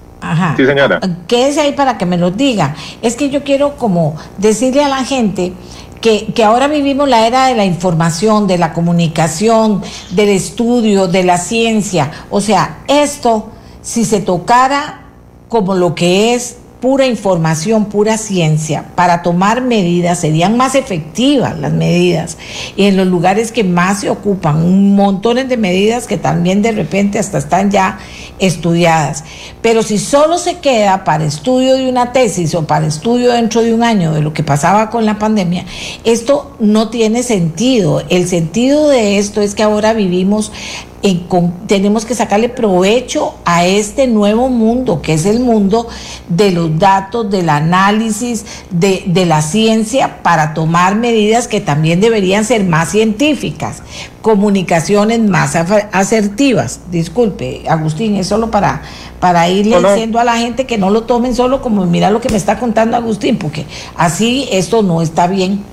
Sí, señora. ¿Qué es ahí para que me lo diga? Es que yo quiero como decirle a la gente que, que, ahora vivimos la era de la información, de la comunicación, del estudio, de la ciencia. O sea, esto, si se tocara como lo que es pura información, pura ciencia, para tomar medidas, serían más efectivas las medidas. Y en los lugares que más se ocupan, montones de medidas que también de repente hasta están ya estudiadas. Pero si solo se queda para estudio de una tesis o para estudio dentro de un año de lo que pasaba con la pandemia, esto no tiene sentido. El sentido de esto es que ahora vivimos tenemos que sacarle provecho a este nuevo mundo, que es el mundo de los datos, del análisis, de, de, la ciencia, para tomar medidas que también deberían ser más científicas, comunicaciones más asertivas. Disculpe, Agustín, es solo para, para irle diciendo a la gente que no lo tomen solo como mira lo que me está contando Agustín, porque así esto no está bien.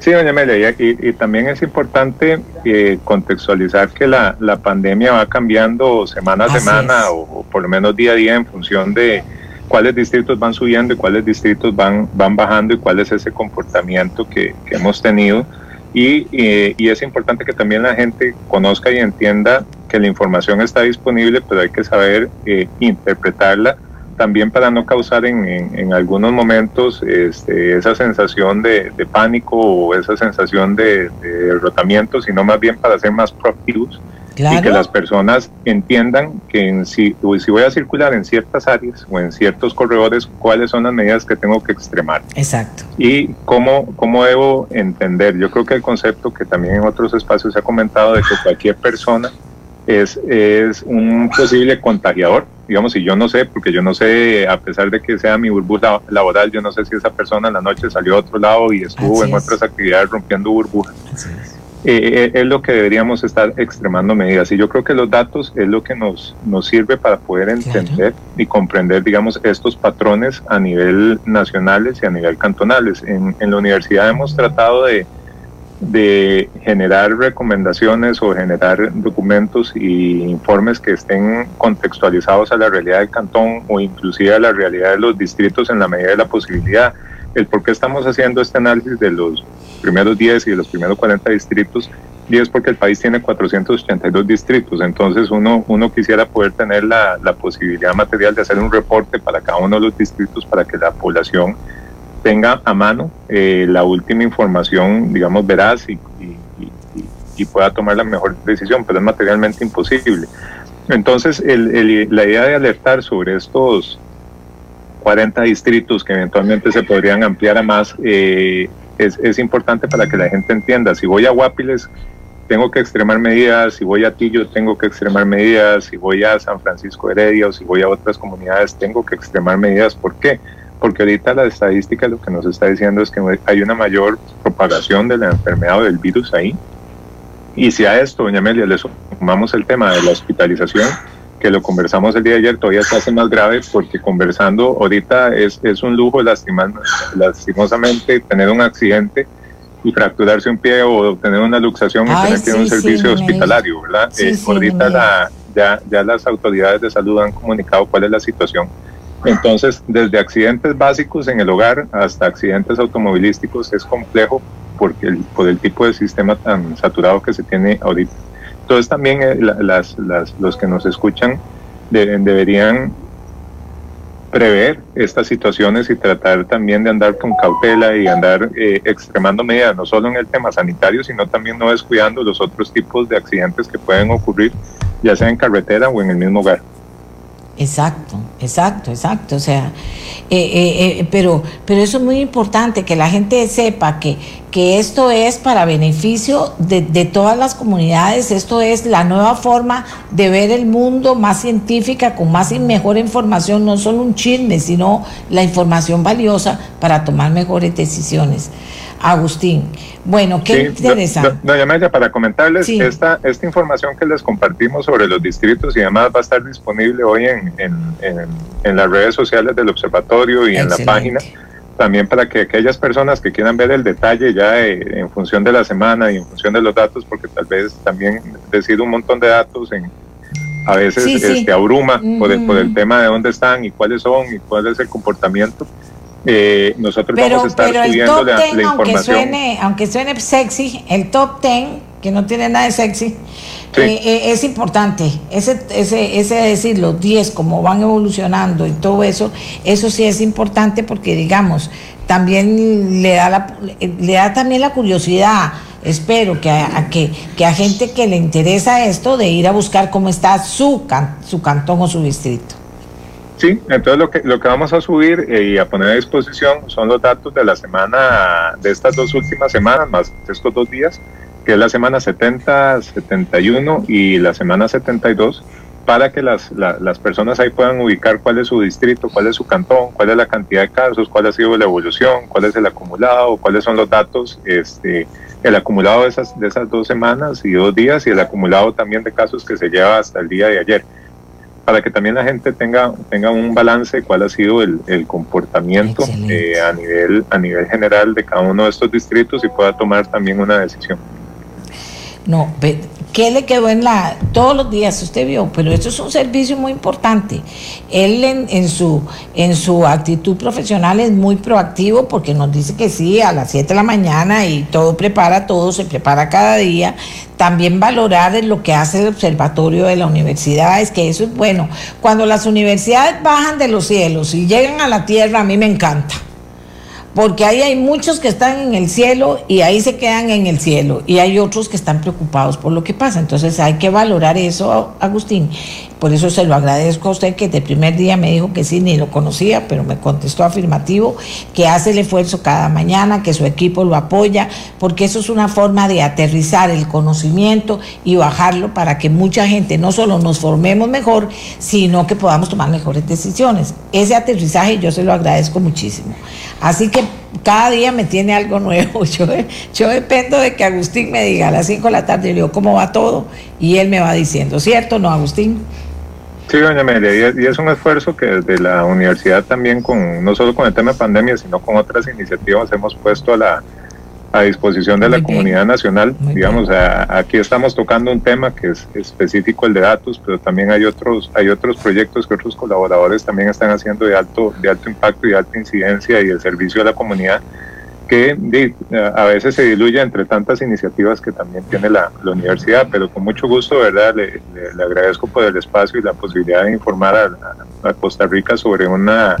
Sí, doña Amelia, y, también es importante eh, contextualizar que la, la, pandemia va cambiando semana a semana o, por lo menos día a día en función de cuáles distritos van subiendo y cuáles distritos van, van bajando y cuál es ese comportamiento que, hemos tenido. Y, y, es importante que también la gente conozca y entienda que la información está disponible, pero hay que saber eh, interpretarla también para no causar en, en, algunos momentos este, esa sensación de, pánico o esa sensación de, derrotamiento, sino más bien para ser más proactivos y que las personas entiendan que si, si voy a circular en ciertas áreas o en ciertos corredores, cuáles son las medidas que tengo que extremar. Exacto. Y cómo, cómo debo entender. Yo creo que el concepto que también en otros espacios se ha comentado de que cualquier persona es, es un posible contagiador digamos, si yo no sé, porque yo no sé, a pesar de que sea mi burbuja laboral, yo no sé si esa persona en la noche salió a otro lado y estuvo en otras actividades rompiendo burbujas. Eh, eh, es lo que deberíamos estar extremando medidas. Y yo creo que los datos es lo que nos, nos sirve para poder entender y comprender, digamos, estos patrones a nivel nacionales y a nivel cantonales. En, en la universidad hemos tratado de, de generar recomendaciones o generar documentos y informes que estén contextualizados a la realidad del cantón o inclusive a la realidad de los distritos en la medida de la posibilidad. El por qué estamos haciendo este análisis de los primeros 10 y de los primeros 40 distritos, y es porque el país tiene 482 distritos, entonces uno, uno quisiera poder tener la, la posibilidad material de hacer un reporte para cada uno de los distritos para que la población tenga a mano eh, la última información, digamos, veraz y, pueda tomar la mejor decisión, pero es materialmente imposible. Entonces, la idea de alertar sobre estos 40 distritos que eventualmente se podrían ampliar a más eh, es, es, importante para que la gente entienda. Si voy a Guapiles, tengo que extremar medidas, si voy a Tillo, tengo que extremar medidas, si voy a San Francisco Heredia o si voy a otras comunidades, tengo que extremar medidas. ¿Por qué? Porque ahorita la estadística lo que nos está diciendo es que hay una mayor propagación de la enfermedad o del virus ahí. Y si a esto, doña Amelia, le sumamos el tema de la hospitalización, que lo conversamos el día de ayer, todavía se hace más grave porque conversando ahorita es, es un lujo lastimosamente tener un accidente y fracturarse un pie o tener una luxación y tener que ir a un servicio hospitalario, ¿verdad? Eh, ahorita ya, ya las autoridades de salud han comunicado cuál es la situación entonces, desde accidentes básicos en el hogar hasta accidentes automovilísticos es complejo porque por el tipo de sistema tan saturado que se tiene ahorita. Entonces también eh, las, los que nos escuchan deberían prever estas situaciones y tratar también de andar con cautela y andar eh, extremando medidas, no solo en el tema sanitario, sino también no descuidando los otros tipos de accidentes que pueden ocurrir, ya sea en carretera o en el mismo hogar. Exacto, exacto, exacto. O sea, eh, eh, eh, pero, pero eso es muy importante, que la gente sepa que, que esto es para beneficio de, de, todas las comunidades, esto es la nueva forma de ver el mundo más científica, con más y mejor información, no solo un chisme, sino la información valiosa para tomar mejores decisiones. Agustín. Bueno, qué interesante. Doña Maya, para comentarles, esta, esta información que les compartimos sobre los distritos y demás va a estar disponible hoy en, en, las redes sociales del observatorio y en la página. También para que aquellas personas que quieran ver el detalle ya eh, en función de la semana y en función de los datos, porque tal vez también decir un montón de datos en, a veces este, abruma por, el, por el tema de dónde están y cuáles son y cuál es el comportamiento eh, nosotros vamos a estar subiendo la, información. Aunque suene, aunque suene sexy, el top 10, que no tiene nada de sexy, eh, eh, es importante. Ese, ese, ese decir, los 10, como van evolucionando y todo eso, eso sí es importante porque, digamos, también le da, la, le da también la curiosidad espero que a, que, que, a gente que le interesa esto de ir a buscar cómo está su, su cantón o su distrito. Sí, entonces lo que, lo que vamos a subir eh, y a poner a disposición son los datos de la semana, de estas dos últimas semanas, más estos dos días, que es la semana 70, 71 y la semana 72, para que las, las personas ahí puedan ubicar cuál es su distrito, cuál es su cantón, cuál es la cantidad de casos, cuál ha sido la evolución, cuál es el acumulado, cuáles son los datos, este, el acumulado de esas, de esas dos semanas y dos días y el acumulado también de casos que se lleva hasta el día de ayer para que también la gente tenga, tenga un balance de cuál ha sido el, comportamiento eh, a, nivel, a nivel general de cada uno de estos distritos y pueda tomar también una decisión. No, ¿qué le quedó en la... Todos los días usted vio, pero esto es un servicio muy importante. Él en, su, en su actitud profesional es muy proactivo porque nos dice que sí, a las 7 de la mañana y todo prepara, todo se prepara cada día. También valorar lo que hace el observatorio de la universidad, es que eso es bueno. Cuando las universidades bajan de los cielos y llegan a la tierra, a mí me encanta porque ahí hay muchos que están en el cielo y ahí se quedan en el cielo y hay otros que están preocupados por lo que pasa. Entonces hay que valorar eso, Agustín. Por eso se lo agradezco a usted que de primer día me dijo que sí, ni lo conocía, pero me contestó afirmativo, que hace el esfuerzo cada mañana, que su equipo lo apoya, porque eso es una forma de aterrizar el conocimiento y bajarlo para que mucha gente no solo nos formemos mejor, sino que podamos tomar mejores decisiones. Ese aterrizaje yo se lo agradezco muchísimo. Así que cada día me tiene algo nuevo. Yo, yo dependo de que Agustín me diga a las 5 de la tarde, le digo cómo va todo, y él me va diciendo, ¿cierto, no, Agustín? Sí, doña Amelia, y es un esfuerzo que desde la universidad también, con no solo con el tema de pandemia, sino con otras iniciativas, hemos puesto a la a disposición de la comunidad nacional. Digamos, aquí estamos tocando un tema que es específico el de datos, pero también hay otros hay otros proyectos que otros colaboradores también están haciendo de alto de alto impacto y alta incidencia y el servicio a la comunidad que a veces se diluye entre tantas iniciativas que también tiene la, universidad, pero con mucho gusto, ¿verdad? Le, agradezco por el espacio y la posibilidad de informar a, Costa Rica sobre una,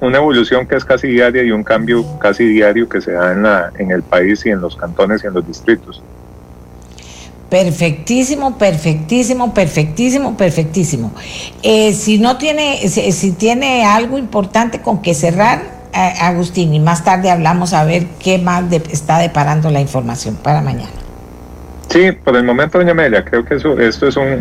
una evolución que es casi diaria y un cambio casi diario que se da en, la, en el país y en los cantones y en los distritos. Perfectísimo, perfectísimo, perfectísimo, perfectísimo. Eh, si no tiene, si tiene algo importante con que cerrar, Agustín, y más tarde hablamos a ver qué más está deparando la información para mañana. Sí, por el momento, doña Amelia, creo que eso, esto es un,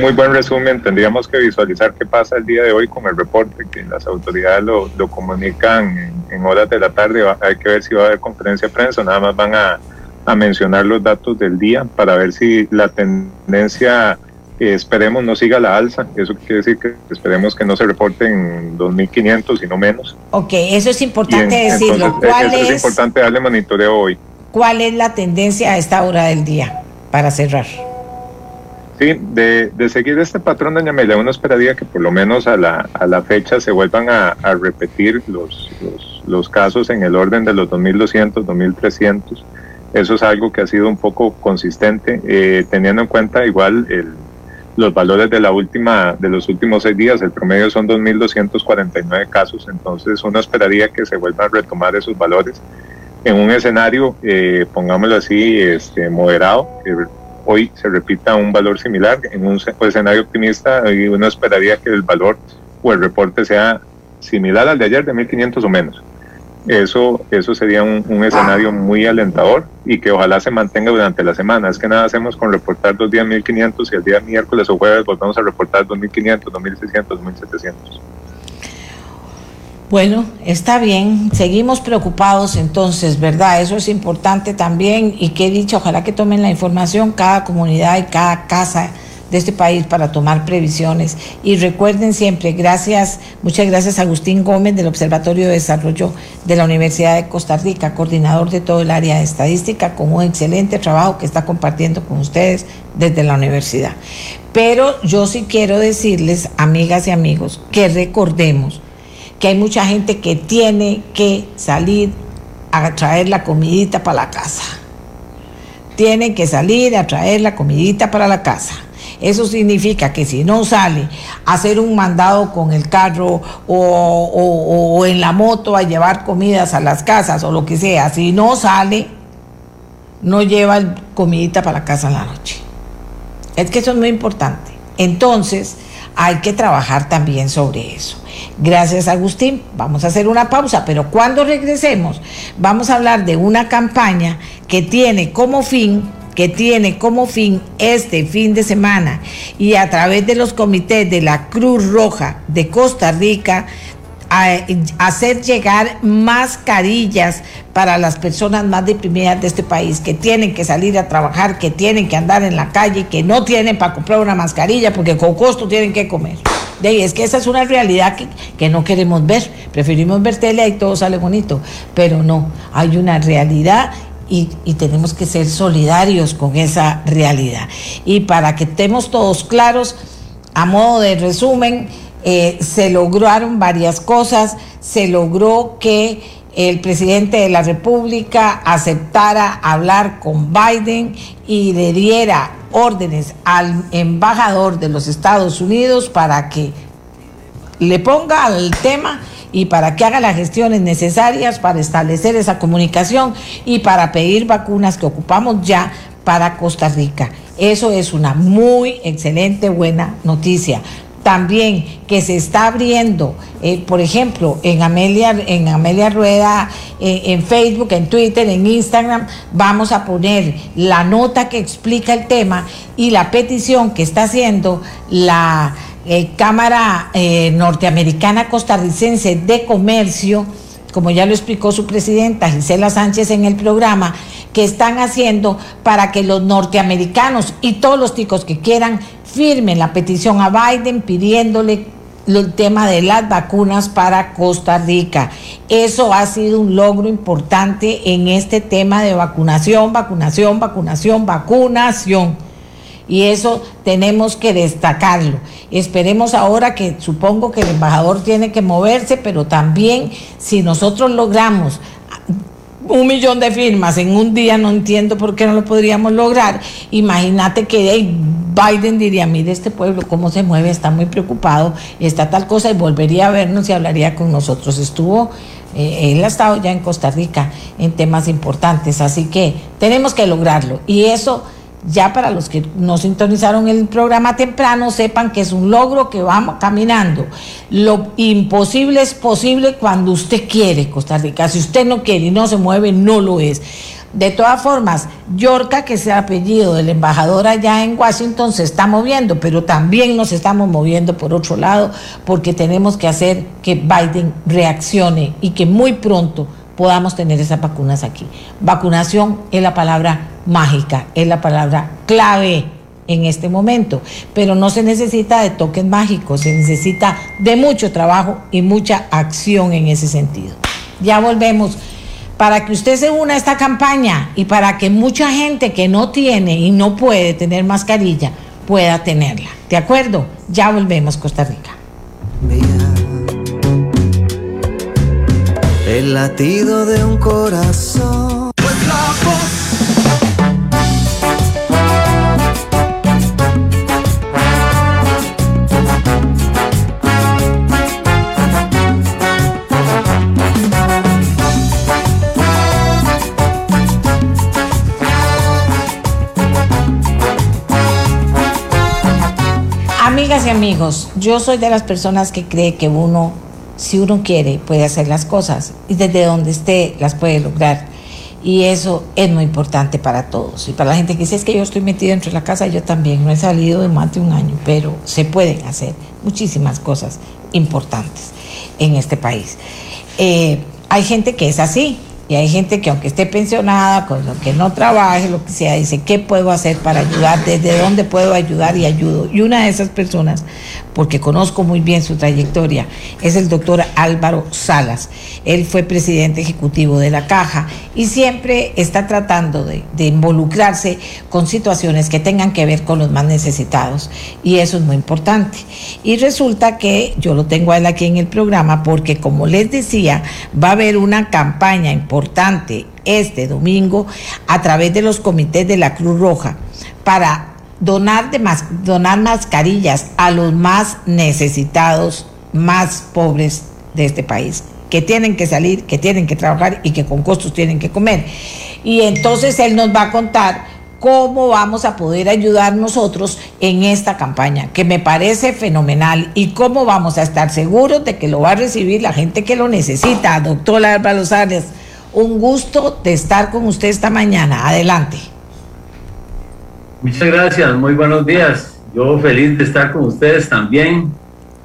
muy buen resumen. Tendríamos que visualizar qué pasa el día de hoy con el reporte, que las autoridades lo, comunican en, horas de la tarde. hay que ver si va a haber conferencia de prensa, nada más van a mencionar los datos del día para ver si la tendencia esperemos no siga la alza. Eso quiere decir que esperemos que no se reporten 2.500, sino menos. Ok, eso es importante decirlo. ¿Cuál es, importante darle monitoreo hoy. ¿Cuál es la tendencia a esta hora del día para cerrar? Sí, de, seguir este patrón, doña Amelia, uno esperaría que por lo menos a la, a la fecha se vuelvan a, repetir los, los, casos en el orden de los 2.200, 2.300. Eso es algo que ha sido un poco consistente, eh, teniendo en cuenta igual el, los valores de la última de los últimos seis días, el promedio son 2.249 casos, entonces uno esperaría que se vuelvan a retomar esos valores en un escenario, eh, pongámoslo así, este, moderado, que hoy se repita un valor similar, en un escenario optimista uno esperaría que el valor o el reporte sea similar al de ayer de 1.500 o menos. Eso, eso sería un, escenario muy alentador y que ojalá se mantenga durante la semana. Es que nada hacemos con reportar dos días 1500 y el día miércoles o jueves volvemos a reportar 2500, 2600, 2700. Bueno, está bien, seguimos preocupados entonces, ¿verdad? Eso es importante también y que he dicho, ojalá que tomen la información cada comunidad y cada casa de este país para tomar previsiones. Y recuerden siempre, gracias, muchas gracias a Agustín Gómez del Observatorio de Desarrollo de la Universidad de Costa Rica, coordinador de todo el área de estadística, con un excelente trabajo que está compartiendo con ustedes desde la universidad. Pero yo sí quiero decirles, amigas y amigos, que recordemos que hay mucha gente que tiene que salir a traer la comidita para la casa. Tienen que salir a traer la comidita para la casa. Eso significa que si no sale a hacer un mandado con el carro o, en la moto a llevar comidas a las casas o lo que sea, si no sale, no lleva comidita para la casa en la noche. Es que eso es muy importante. Entonces, hay que trabajar también sobre eso. Gracias Agustín. Vamos a hacer una pausa, pero cuando regresemos vamos a hablar de una campaña que tiene como fin que tiene como fin este fin de semana y a través de los comités de la Cruz Roja de Costa Rica hacer llegar mascarillas para las personas más deprimidas de este país, que tienen que salir a trabajar, que tienen que andar en la calle, que no tienen para comprar una mascarilla porque con costo tienen que comer. De es que esa es una realidad que, que no queremos ver. Preferimos ver tele y todo sale bonito, pero no, hay una realidad y, tenemos que ser solidarios con esa realidad. Y para que estemos todos claros, a modo de resumen, eh, se lograron varias cosas, se logró que el presidente de la República aceptara hablar con Biden y le diera órdenes al embajador de los Estados Unidos para que le ponga al tema y para que haga las gestiones necesarias para establecer esa comunicación y para pedir vacunas que ocupamos ya para Costa Rica. Eso es una muy excelente, buena noticia también que se está abriendo, eh, por ejemplo, en Amelia, en Amelia Rueda, eh, en Facebook, en Twitter, en Instagram, vamos a poner la nota que explica el tema y la petición que está haciendo la eh, Cámara Norteamericana Costarricense de Comercio, como ya lo explicó su presidenta Gisela Sánchez en el programa, que están haciendo para que los norteamericanos y todos los ticos que quieran firmen la petición a Biden pidiéndole el tema de las vacunas para Costa Rica. Eso ha sido un logro importante en este tema de vacunación, vacunación, vacunación, vacunación. Y eso tenemos que destacarlo. Esperemos ahora que supongo que el embajador tiene que moverse, pero también si nosotros logramos un millón de firmas en un día, no entiendo por qué no lo podríamos lograr. Imagínate que Biden diría, mire este pueblo cómo se mueve, está muy preocupado, está tal cosa y volvería a vernos y hablaría con nosotros. Estuvo, eh, él ha estado ya en Costa Rica en temas importantes, así que tenemos que lograrlo. Y eso ya para los que no sintonizaron el programa temprano, sepan que es un logro que vamos caminando. Lo imposible es posible cuando usted quiere, Costa Rica. Si usted no quiere y no se mueve, no lo es. De todas formas, Yorca, que es el apellido del embajador allá en Washington, se está moviendo, pero también nos estamos moviendo por otro lado, porque tenemos que hacer que Biden reaccione y que muy pronto podamos tener esas vacunas aquí. Vacunación es la palabra mágica, es la palabra clave en este momento, pero no se necesita de toques mágicos, se necesita de mucho trabajo y mucha acción en ese sentido. Ya volvemos. Para que usted se una a esta campaña y para que mucha gente que no tiene y no puede tener mascarilla pueda tenerla. ¿De acuerdo? Ya volvemos, Costa Rica el latido de un corazón. Amigas y amigos, yo soy de las personas que cree que uno si uno quiere, puede hacer las cosas y desde donde esté las puede lograr. Y eso es muy importante para todos. Y para la gente que dice es que yo estoy metido dentro de la casa, yo también no he salido de más de un año, pero se pueden hacer muchísimas cosas importantes en este país. Eh, hay gente que es así, y hay gente que aunque esté pensionada, con lo que no trabaje, lo que sea, dice, ¿qué puedo hacer para ayudar? ¿Desde dónde puedo ayudar y ayudo? Y una de esas personas porque conozco muy bien su trayectoria, es el doctor Álvaro Salas. Él fue presidente ejecutivo de la Caja y siempre está tratando de, involucrarse con situaciones que tengan que ver con los más necesitados. Y eso es muy importante. Y resulta que yo lo tengo a él aquí en el programa porque, como les decía, va a haber una campaña importante este domingo a través de los comités de la Cruz Roja para donar, de donar mascarillas a los más necesitados, más pobres de este país, que tienen que salir, que tienen que trabajar y que con costos tienen que comer. Y entonces él nos va a contar cómo vamos a poder ayudar nosotros en esta campaña, que me parece fenomenal, y cómo vamos a estar seguros de que lo va a recibir la gente que lo necesita. Doctor Álvaro Sáenz, un gusto de estar con usted esta mañana. Adelante. Muchas gracias, muy buenos días. Yo feliz de estar con ustedes también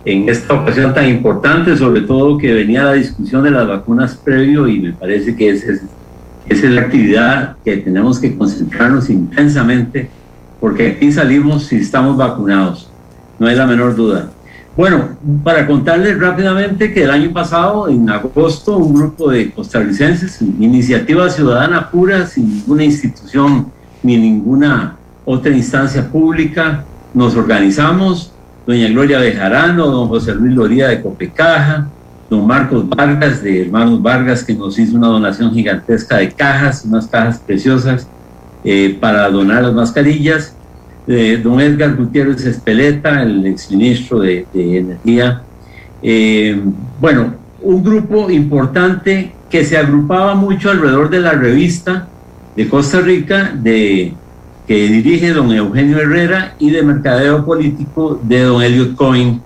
en esta ocasión tan importante, sobre todo que venía la discusión de las vacunas previo y me parece que esa es, la actividad que tenemos que concentrarnos intensamente porque aquí salimos si estamos vacunados, no hay la menor duda. Bueno, para contarles rápidamente que el año pasado, en agosto, un grupo de costarricenses, iniciativa ciudadana pura, sin ninguna institución ni ninguna otra instancia pública, nos organizamos, doña Gloria Bejarano, don José Luis Loría de Copecaja, don Marcos Vargas de Hermanos Vargas, que nos hizo una donación gigantesca de cajas, unas cajas preciosas eh, para donar las mascarillas, de don Edgar Gutiérrez Espeleta, el exministro de, de Energía. Eh, bueno, un grupo importante que se agrupaba mucho alrededor de la revista de Costa Rica de que dirige don Eugenio Herrera y de mercadeo político de don Elliot Cohen,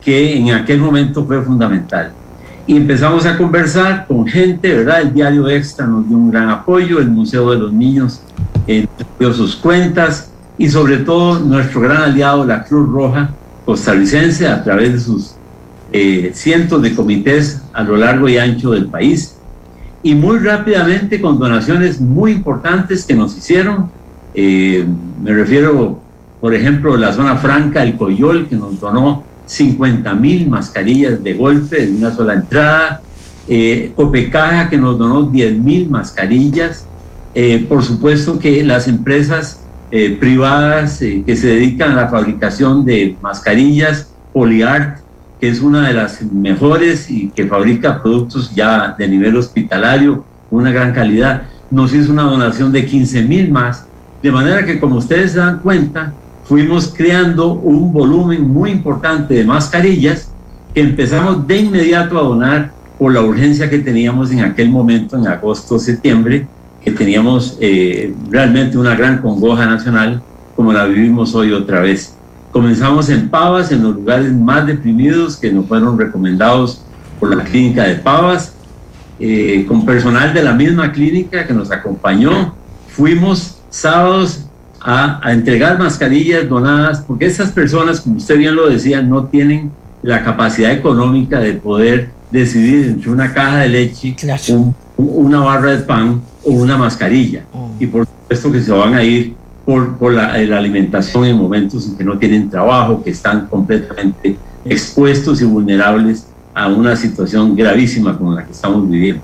que en aquel momento fue fundamental. Y empezamos a conversar con gente, ¿verdad? El diario Extra nos dio un gran apoyo, el Museo de los Niños eh, dio sus cuentas y sobre todo nuestro gran aliado, la Cruz Roja costarricense, a través de sus eh, cientos de comités a lo largo y ancho del país. Y muy rápidamente con donaciones muy importantes que nos hicieron, eh, me refiero, por ejemplo, la zona franca, el Coyol, que nos donó 50 mil mascarillas de golpe en una sola entrada. Eh, Copecaja, que nos donó 10 mil mascarillas. Eh, por supuesto que las empresas eh, privadas que se dedican a la fabricación de mascarillas, Poliart, que es una de las mejores y que fabrica productos ya de nivel hospitalario, una gran calidad, nos hizo una donación de 15 mil más de manera que, como ustedes se dan cuenta, fuimos creando un volumen muy importante de mascarillas que empezamos de inmediato a donar por la urgencia que teníamos en aquel momento, en agosto, septiembre, que teníamos eh, realmente una gran congoja nacional como la vivimos hoy otra vez. Comenzamos en Pavas, en los lugares más deprimidos que nos fueron recomendados por la clínica de Pavas, eh, con personal de la misma clínica que nos acompañó. Fuimos sábados a, entregar mascarillas donadas, porque esas personas, como usted bien lo decía, no tienen la capacidad económica de poder decidir entre una caja de leche, una barra de pan o una mascarilla. Oh. Y por supuesto que se van a ir por, por la, la, alimentación en momentos en que no tienen trabajo, que están completamente expuestos y vulnerables a una situación gravísima como la que estamos viviendo.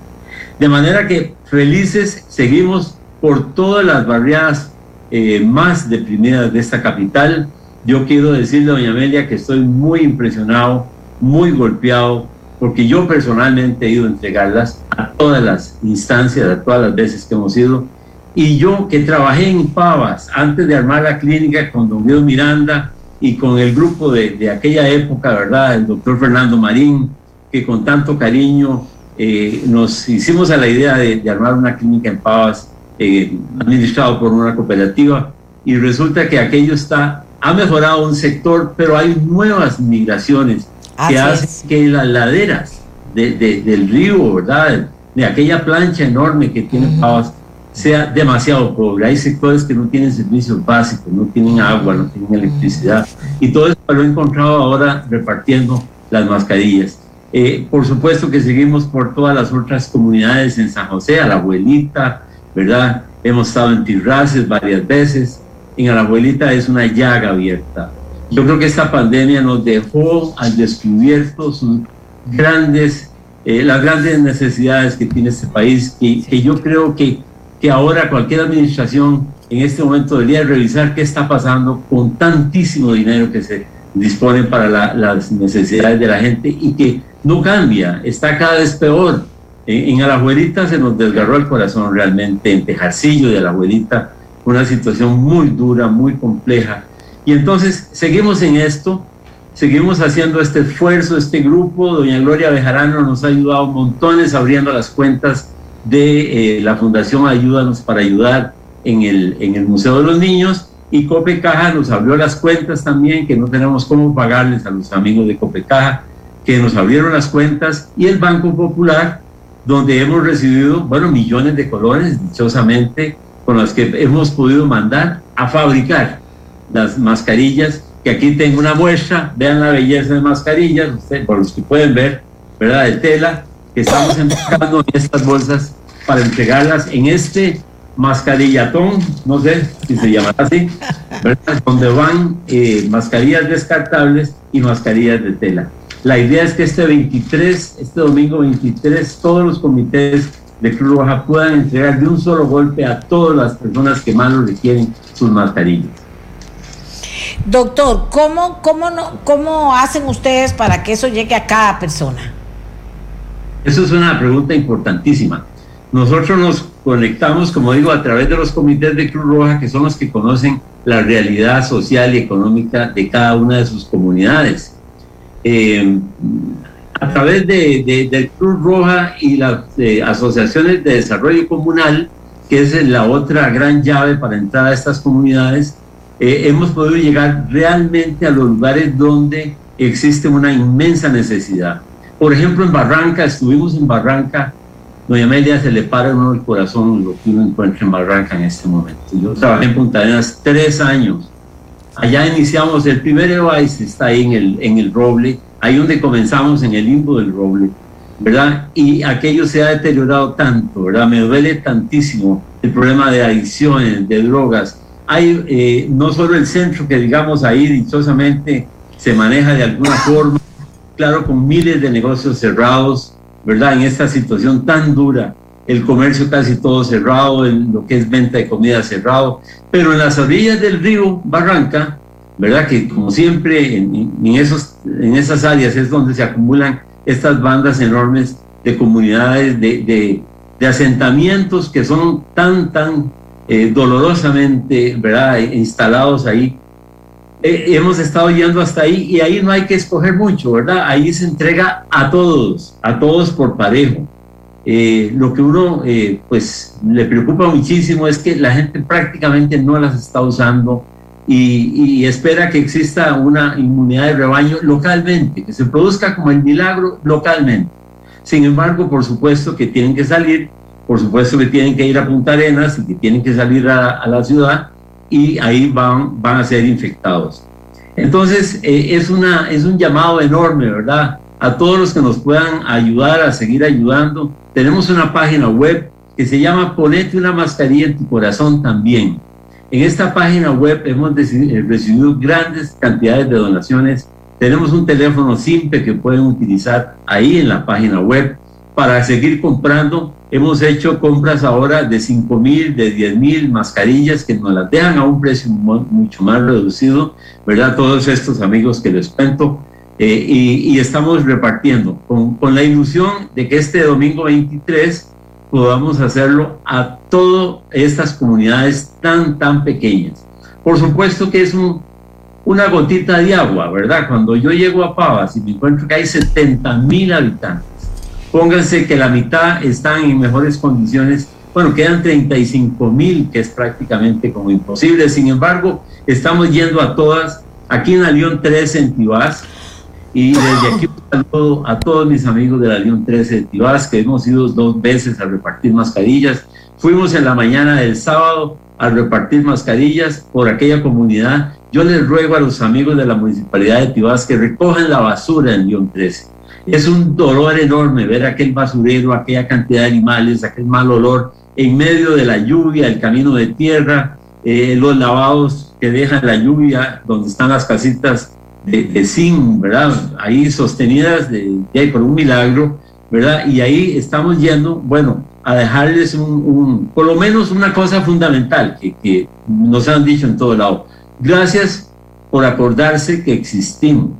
De manera que felices seguimos por todas las barriadas eh, más deprimidas de esta capital. Yo quiero decirle, doña Amelia, que estoy muy impresionado, muy golpeado, porque yo personalmente he ido a entregarlas a todas las instancias, a todas las veces que hemos ido. Y yo que trabajé en Pavas antes de armar la clínica con don Guido Miranda y con el grupo de, de aquella época, ¿verdad? El doctor Fernando Marín, que con tanto cariño eh, nos hicimos a la idea de, de armar una clínica en Pavas eh, administrado por una cooperativa y resulta que aquello está, ha mejorado un sector, pero hay nuevas migraciones que hacen que las laderas del río, ¿verdad? De aquella plancha enorme que tiene Pavas, sea demasiado pobre. Hay sectores que no tienen servicios básicos, no tienen agua, no tienen electricidad. Y todo eso lo he encontrado ahora repartiendo las mascarillas. Eh, por supuesto que seguimos por todas las otras comunidades en San José, a la abuelita, ¿verdad? Hemos estado en Tirraces varias veces. En Alajuelita es una llaga abierta. Yo creo que esta pandemia nos dejó al descubierto sus grandes, eh, las grandes necesidades que tiene este país, y que yo creo que, que ahora cualquier administración en este momento debería revisar qué está pasando con tantísimo dinero que se dispone para las necesidades de la gente y que no cambia, está cada vez peor. En, en Alajuelita se nos desgarró el corazón realmente, en Tejarcillo de Alajuelita, una situación muy dura, muy compleja. Y entonces seguimos en esto, seguimos haciendo este esfuerzo, este grupo. Doña Gloria Bejarano nos ha ayudado montones abriendo las cuentas de eh, la Fundación Ayúdanos para Ayudar en el, en el Museo de los Niños. Y Copecaja nos abrió las cuentas también, que no tenemos cómo pagarles a los amigos de Copecaja, que nos abrieron las cuentas. Y el Banco Popular, donde hemos recibido, bueno, millones de colones, dichosamente, con las que hemos podido mandar a fabricar las mascarillas, que aquí tengo una muestra, vean la belleza de mascarillas, ustedes, por los que pueden ver, ¿verdad? De tela, que estamos empacando en estas bolsas para entregarlas en este mascarillatón, no sé si se llama así, ¿verdad? donde van eh, mascarillas descartables y mascarillas de tela. La idea es que este 23, este domingo 23, todos los comités de Cruz Roja puedan entregar de un solo golpe a todas las personas que más lo requieren sus mascarillas. Doctor, ¿cómo, cómo, no, ¿cómo hacen ustedes para que eso llegue a cada persona? Eso es una pregunta importantísima. Nosotros nos conectamos, como digo, a través de los comités de Cruz Roja, que son los que conocen la realidad social y económica de cada una de sus comunidades. Eh, a través de, de, Cruz Roja y las eh, asociaciones de desarrollo comunal, que es la otra gran llave para entrar a estas comunidades, eh, hemos podido llegar realmente a los lugares donde existe una inmensa necesidad. Por ejemplo, en Barranca, estuvimos en Barranca, doña Amelia se le para uno el corazón lo que uno encuentra en Barranca en este momento. Yo trabajé en Punta Arenas tres años. Allá iniciamos, el primer EOICE está ahí en el, en el Roble, ahí donde comenzamos en el limbo del Roble, ¿verdad? Y aquello se ha deteriorado tanto, ¿verdad? Me duele tantísimo el problema de adicciones, de drogas, hay eh, no solo el centro que digamos ahí dichosamente se maneja de alguna forma, claro, con miles de negocios cerrados, ¿verdad? En esta situación tan dura, el comercio casi todo cerrado, en lo que es venta de comida cerrado, pero en las orillas del río Barranca, ¿verdad? Que como siempre en, esos, en esas áreas es donde se acumulan estas bandas enormes de comunidades, de, de, asentamientos que son tan, tan eh, dolorosamente, ¿verdad?, instalados ahí. Eh, hemos estado yendo hasta ahí y ahí no hay que escoger mucho, ¿verdad? Ahí se entrega a todos, a todos por parejo. Eh, lo que uno, pues, le preocupa muchísimo es que la gente prácticamente no las está usando y, y espera que exista una inmunidad de rebaño localmente, que se produzca como el milagro localmente. Sin embargo, por supuesto que tienen que salir por supuesto que tienen que ir a Punta Arenas y que tienen que salir a, la ciudad y ahí van, van a ser infectados. Entonces, eh, es, una, es un llamado enorme, ¿verdad? A todos los que nos puedan ayudar a seguir ayudando. Tenemos una página web que se llama Ponete una mascarilla en tu corazón también. En esta página web hemos eh, recibido grandes cantidades de donaciones. Tenemos un teléfono simple que pueden utilizar ahí en la página web para seguir comprando Hemos hecho compras ahora de 5 mil, de 10 mil mascarillas que nos las dejan a un precio mucho más reducido, ¿verdad? Todos estos amigos que les cuento. Eh, y, estamos repartiendo con, con, la ilusión de que este domingo 23 podamos hacerlo a todas estas comunidades tan, tan pequeñas. Por supuesto que es un, una gotita de agua, ¿verdad? Cuando yo llego a Pavas y me encuentro que hay 70 mil habitantes, Pónganse que la mitad están en mejores condiciones. Bueno, quedan 35 mil, que es prácticamente como imposible. Sin embargo, estamos yendo a todas. Aquí en la León 13 en Tibás. Y desde aquí un saludo a todos mis amigos de la León 13 de Tibás, que hemos ido dos veces a repartir mascarillas. Fuimos en la mañana del sábado a repartir mascarillas por aquella comunidad. Yo les ruego a los amigos de la municipalidad de Tibás que recojan la basura en León 13 es un dolor enorme ver aquel basurero, aquella cantidad de animales, aquel mal olor en medio de la lluvia, el camino de tierra. eh, los lavados que dejan la lluvia, donde están las casitas de, de ¿verdad? Ahí sostenidas de, de, por un milagro, ¿verdad? Y ahí estamos yendo, bueno, a dejarles un, por lo menos una cosa fundamental que, que nos han dicho en todo lado. Gracias por acordarse que existimos.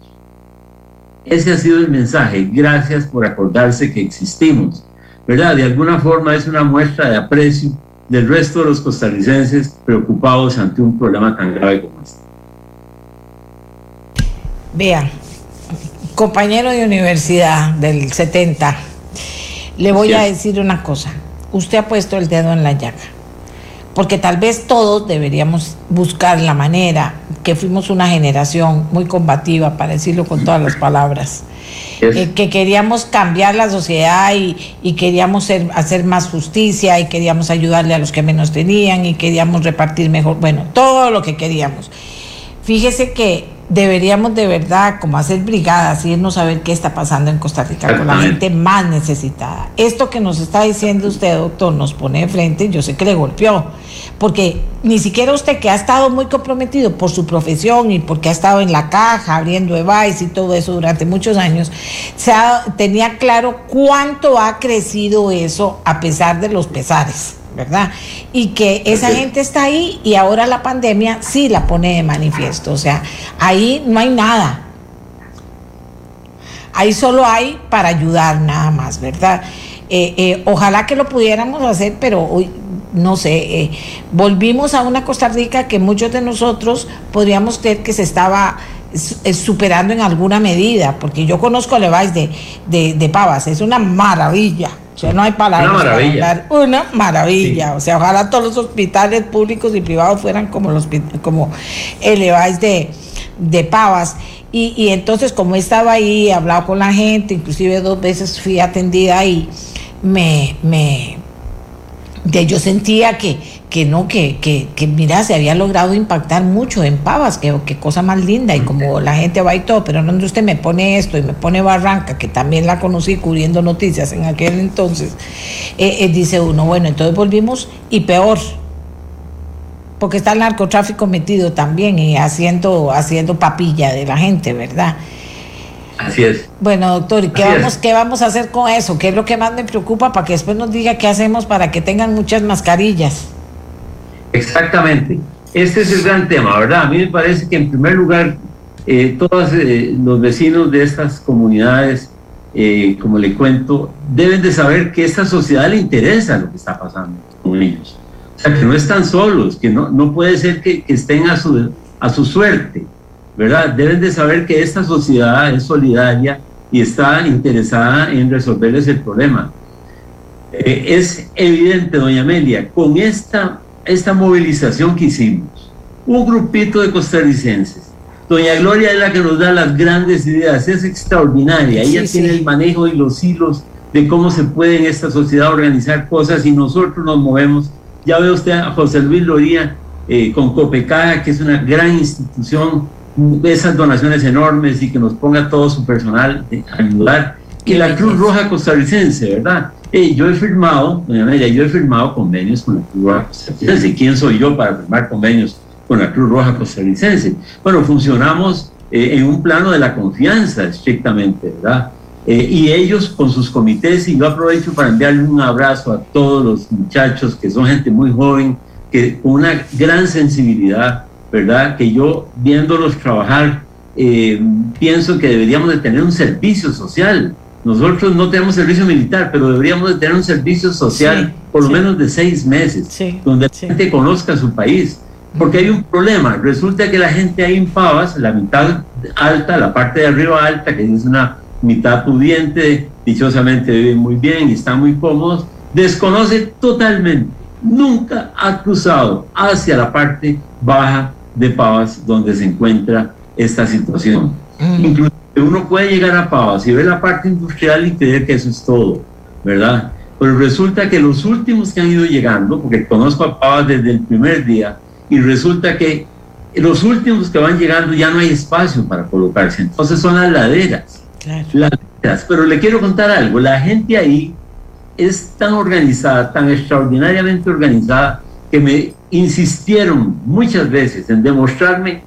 Ese ha sido el mensaje. Gracias por acordarse que existimos. ¿Verdad? De alguna forma es una muestra de aprecio del resto de los costarricenses preocupados ante un problema tan grave como este. Vean, compañero de universidad del 70, le voy a decir una cosa. Usted ha puesto el dedo en la llaga porque tal vez todos deberíamos buscar la manera, que fuimos una generación muy combativa, para decirlo con todas las palabras, eh, que queríamos cambiar la sociedad y, y queríamos ser, hacer más justicia y queríamos ayudarle a los que menos tenían y queríamos repartir mejor, bueno, todo lo que queríamos. Fíjese que deberíamos de verdad como hacer brigadas y irnos a ver qué está pasando en Costa Rica con la gente más necesitada. Esto que nos está diciendo usted, doctor, nos pone de frente, yo sé que le golpeó, porque ni siquiera usted que ha estado muy comprometido por su profesión y porque ha estado en la caja abriendo EVAIS y todo eso durante muchos años, se tenía claro cuánto ha crecido eso a pesar de los pesares. ¿Verdad? Y que esa gente está ahí y ahora la pandemia sí la pone de manifiesto, o sea, ahí no hay nada. Ahí solo hay para ayudar nada más, ¿verdad? Eh, eh, ojalá que lo pudiéramos hacer, pero hoy, no sé, eh, volvimos a una Costa Rica que muchos de nosotros podríamos creer que se estaba superando en alguna medida, porque yo conozco Leváis de, de, de Pavas, es una maravilla, o sea, no hay palabras una maravilla. para hablar. Una maravilla. Sí. O sea, ojalá todos los hospitales públicos y privados fueran como los como el de, de Pavas. Y, y entonces, como estaba ahí, he hablado con la gente, inclusive dos veces fui atendida ahí, me, me, de, yo sentía que, que no, que, que, que, mira, se había logrado impactar mucho en Pavas, que, que cosa más linda, y como la gente va y todo, pero no usted me pone esto y me pone Barranca, que también la conocí cubriendo noticias en aquel entonces, eh, eh, dice uno, bueno, entonces volvimos y peor, porque está el narcotráfico metido también y haciendo, haciendo papilla de la gente, ¿verdad? Así es. Bueno, doctor, ¿y qué vamos, qué vamos a hacer con eso? ¿Qué es lo que más me preocupa para que después nos diga qué hacemos para que tengan muchas mascarillas? Exactamente. Este es el gran tema, ¿verdad? A mí me parece que en primer lugar, eh, todos eh, los vecinos de estas comunidades, eh, como le cuento, deben de saber que esta sociedad le interesa lo que está pasando con ellos. O sea, que no están solos, que no, no puede ser que, estén a su, a su suerte, ¿verdad? Deben de saber que esta sociedad es solidaria y está interesada en resolverles el problema. Es evidente, doña Amelia, con esta esta movilización que hicimos, un grupito de costarricenses. Doña Gloria es la que nos da las grandes ideas, es extraordinaria, ella sí, tiene sí. el manejo y los hilos de cómo se puede en esta sociedad organizar cosas y nosotros nos movemos. Ya ve usted a José Luis Loría eh, con Copecaja, que es una gran institución, esas donaciones enormes y que nos ponga todo su personal a ayudar. Y la Cruz Roja costarricense, ¿verdad? Eh, yo he firmado, doña Amelia, yo he firmado convenios con la Cruz Roja costarricense. ¿Quién soy yo para firmar convenios con la Cruz Roja costarricense? Bueno, funcionamos eh, en un plano de la confianza, estrictamente, ¿verdad? Eh, y ellos con sus comités, y yo aprovecho para enviarle un abrazo a todos los muchachos que son gente muy joven, que con una gran sensibilidad, ¿verdad? Que yo viéndolos trabajar, pienso que deberíamos de tener un servicio social, nosotros no tenemos servicio militar, pero deberíamos de tener un servicio social sí, por lo sí. menos de seis meses, sí, donde la gente conozca su país. Porque hay un problema. Resulta que la gente ahí en Pavas, la mitad alta, la parte de arriba alta, que es una mitad pudiente, dichosamente viven muy bien y están muy cómodos, desconoce totalmente. Nunca ha cruzado hacia la parte baja de Pavas donde se encuentra esta situación. Mm. Incluso uno puede llegar a Pavas y ver la parte industrial y creer que eso es todo, ¿verdad? Pero resulta que los últimos que han ido llegando, porque conozco a Pavas desde el primer día, y resulta que los últimos que van llegando ya no hay espacio para colocarse, entonces son las laderas. Claro. Laderas. Pero le quiero contar algo, la gente ahí es tan organizada, tan extraordinariamente organizada, que me insistieron muchas veces en demostrarme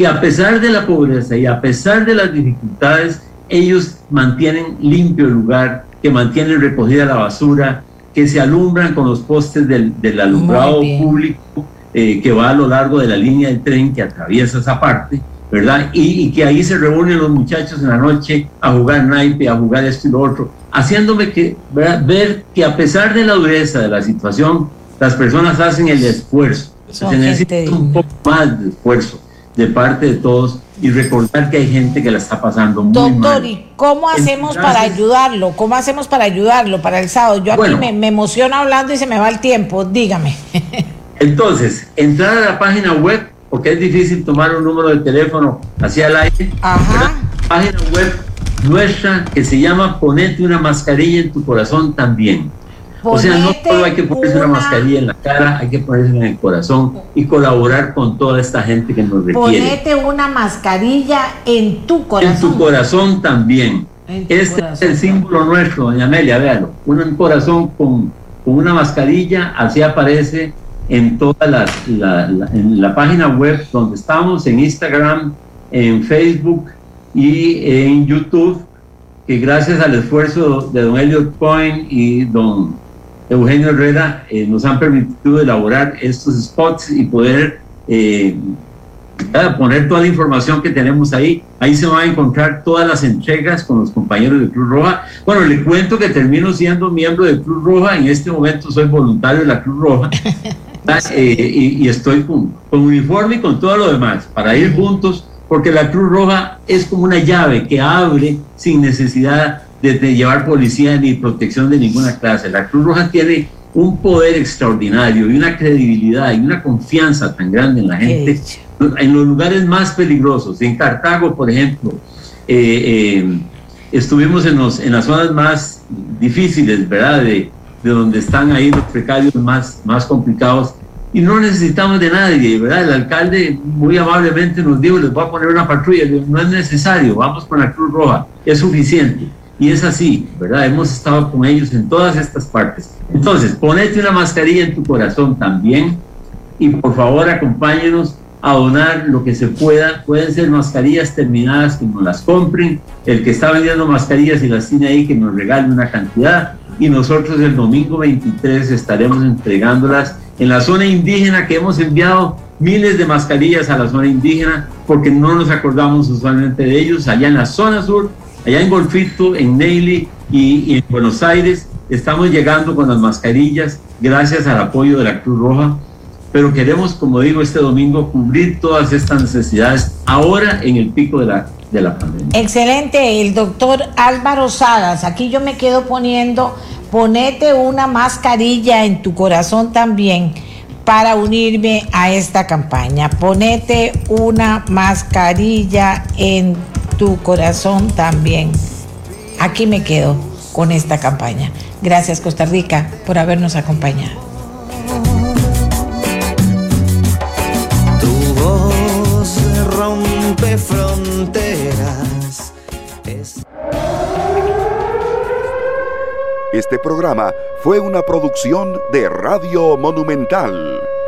que a pesar de la pobreza y a pesar de las dificultades, ellos mantienen limpio el lugar, que mantienen recogida la basura, que se alumbran con los postes del, alumbrado público eh, que va a lo largo de la línea del tren que atraviesa esa parte, ¿verdad? Y, que ahí se reúnen los muchachos en la noche a jugar naipe, a jugar esto y lo otro, haciéndome que, ver que a pesar de la dureza de la situación, las personas hacen el esfuerzo. se necesita un poco más de esfuerzo de parte de todos y recordar que hay gente que la está pasando muy Doctor, ¿y cómo hacemos para ayudarlo? ¿Cómo hacemos para ayudarlo para el sábado? Yo aquí me, me emociono hablando y se me va el tiempo, dígame. Entonces, entrar a la página web, porque es difícil tomar un número de teléfono hacia el aire. Ajá. Página web nuestra que se llama Ponete una mascarilla en tu corazón también o sea, no solo hay que ponerse una... mascarilla en la cara, hay que ponerse en el corazón y colaborar con toda esta gente que nos requiere. Ponete una mascarilla en tu corazón. En tu corazón también. este es el símbolo nuestro, doña Amelia, véalo. Un corazón con, una mascarilla, así aparece en toda la, en la página web donde estamos, en Instagram, en Facebook y en YouTube, que gracias al esfuerzo de don Elliot Point y don Eugenio Herrera eh, nos han permitido elaborar estos spots y poder eh, poner toda la información que tenemos ahí. Ahí se van a encontrar todas las entregas con los compañeros de Cruz Roja. Bueno, le cuento que termino siendo miembro de Cruz Roja. En este momento soy voluntario de la Cruz Roja. Eh, y, estoy con, con uniforme y con todo lo demás para ir juntos, porque la Cruz Roja es como una llave que abre sin necesidad de, llevar policía ni protección de ninguna clase. La Cruz Roja tiene un poder extraordinario y una credibilidad y una confianza tan grande en la gente en los lugares más peligrosos. En Cartago, por ejemplo, eh, eh, estuvimos en, los, en las zonas más difíciles, ¿verdad? De, de, donde están ahí los precarios más, más complicados y no necesitamos de nadie, ¿verdad? El alcalde muy amablemente nos dijo, les voy a poner una patrulla, no es necesario, vamos con la Cruz Roja, es suficiente. Y es así, ¿verdad? Hemos estado con ellos en todas estas partes. Entonces, ponete una mascarilla en tu corazón también y por favor acompáñenos a donar lo que se pueda. Pueden ser mascarillas terminadas que nos las compren. El que está vendiendo mascarillas y las tiene ahí, que nos regale una cantidad. Y nosotros el domingo 23 estaremos entregándolas en la zona indígena que hemos enviado miles de mascarillas a la zona indígena porque no nos acordamos usualmente de ellos. Allá en la zona sur Allá en Golfito, en Neily y, en Buenos Aires estamos llegando con las mascarillas gracias al apoyo de la Cruz Roja, pero queremos, como digo, este domingo cubrir todas estas necesidades ahora en el pico de la, de la pandemia. Excelente, el doctor Álvaro Sadas, aquí yo me quedo poniendo, ponete una mascarilla en tu corazón también para unirme a esta campaña. Ponete una mascarilla en tu corazón también. Aquí me quedo con esta campaña. Gracias Costa Rica por habernos acompañado. Tu voz rompe fronteras. Este programa fue una producción de Radio Monumental.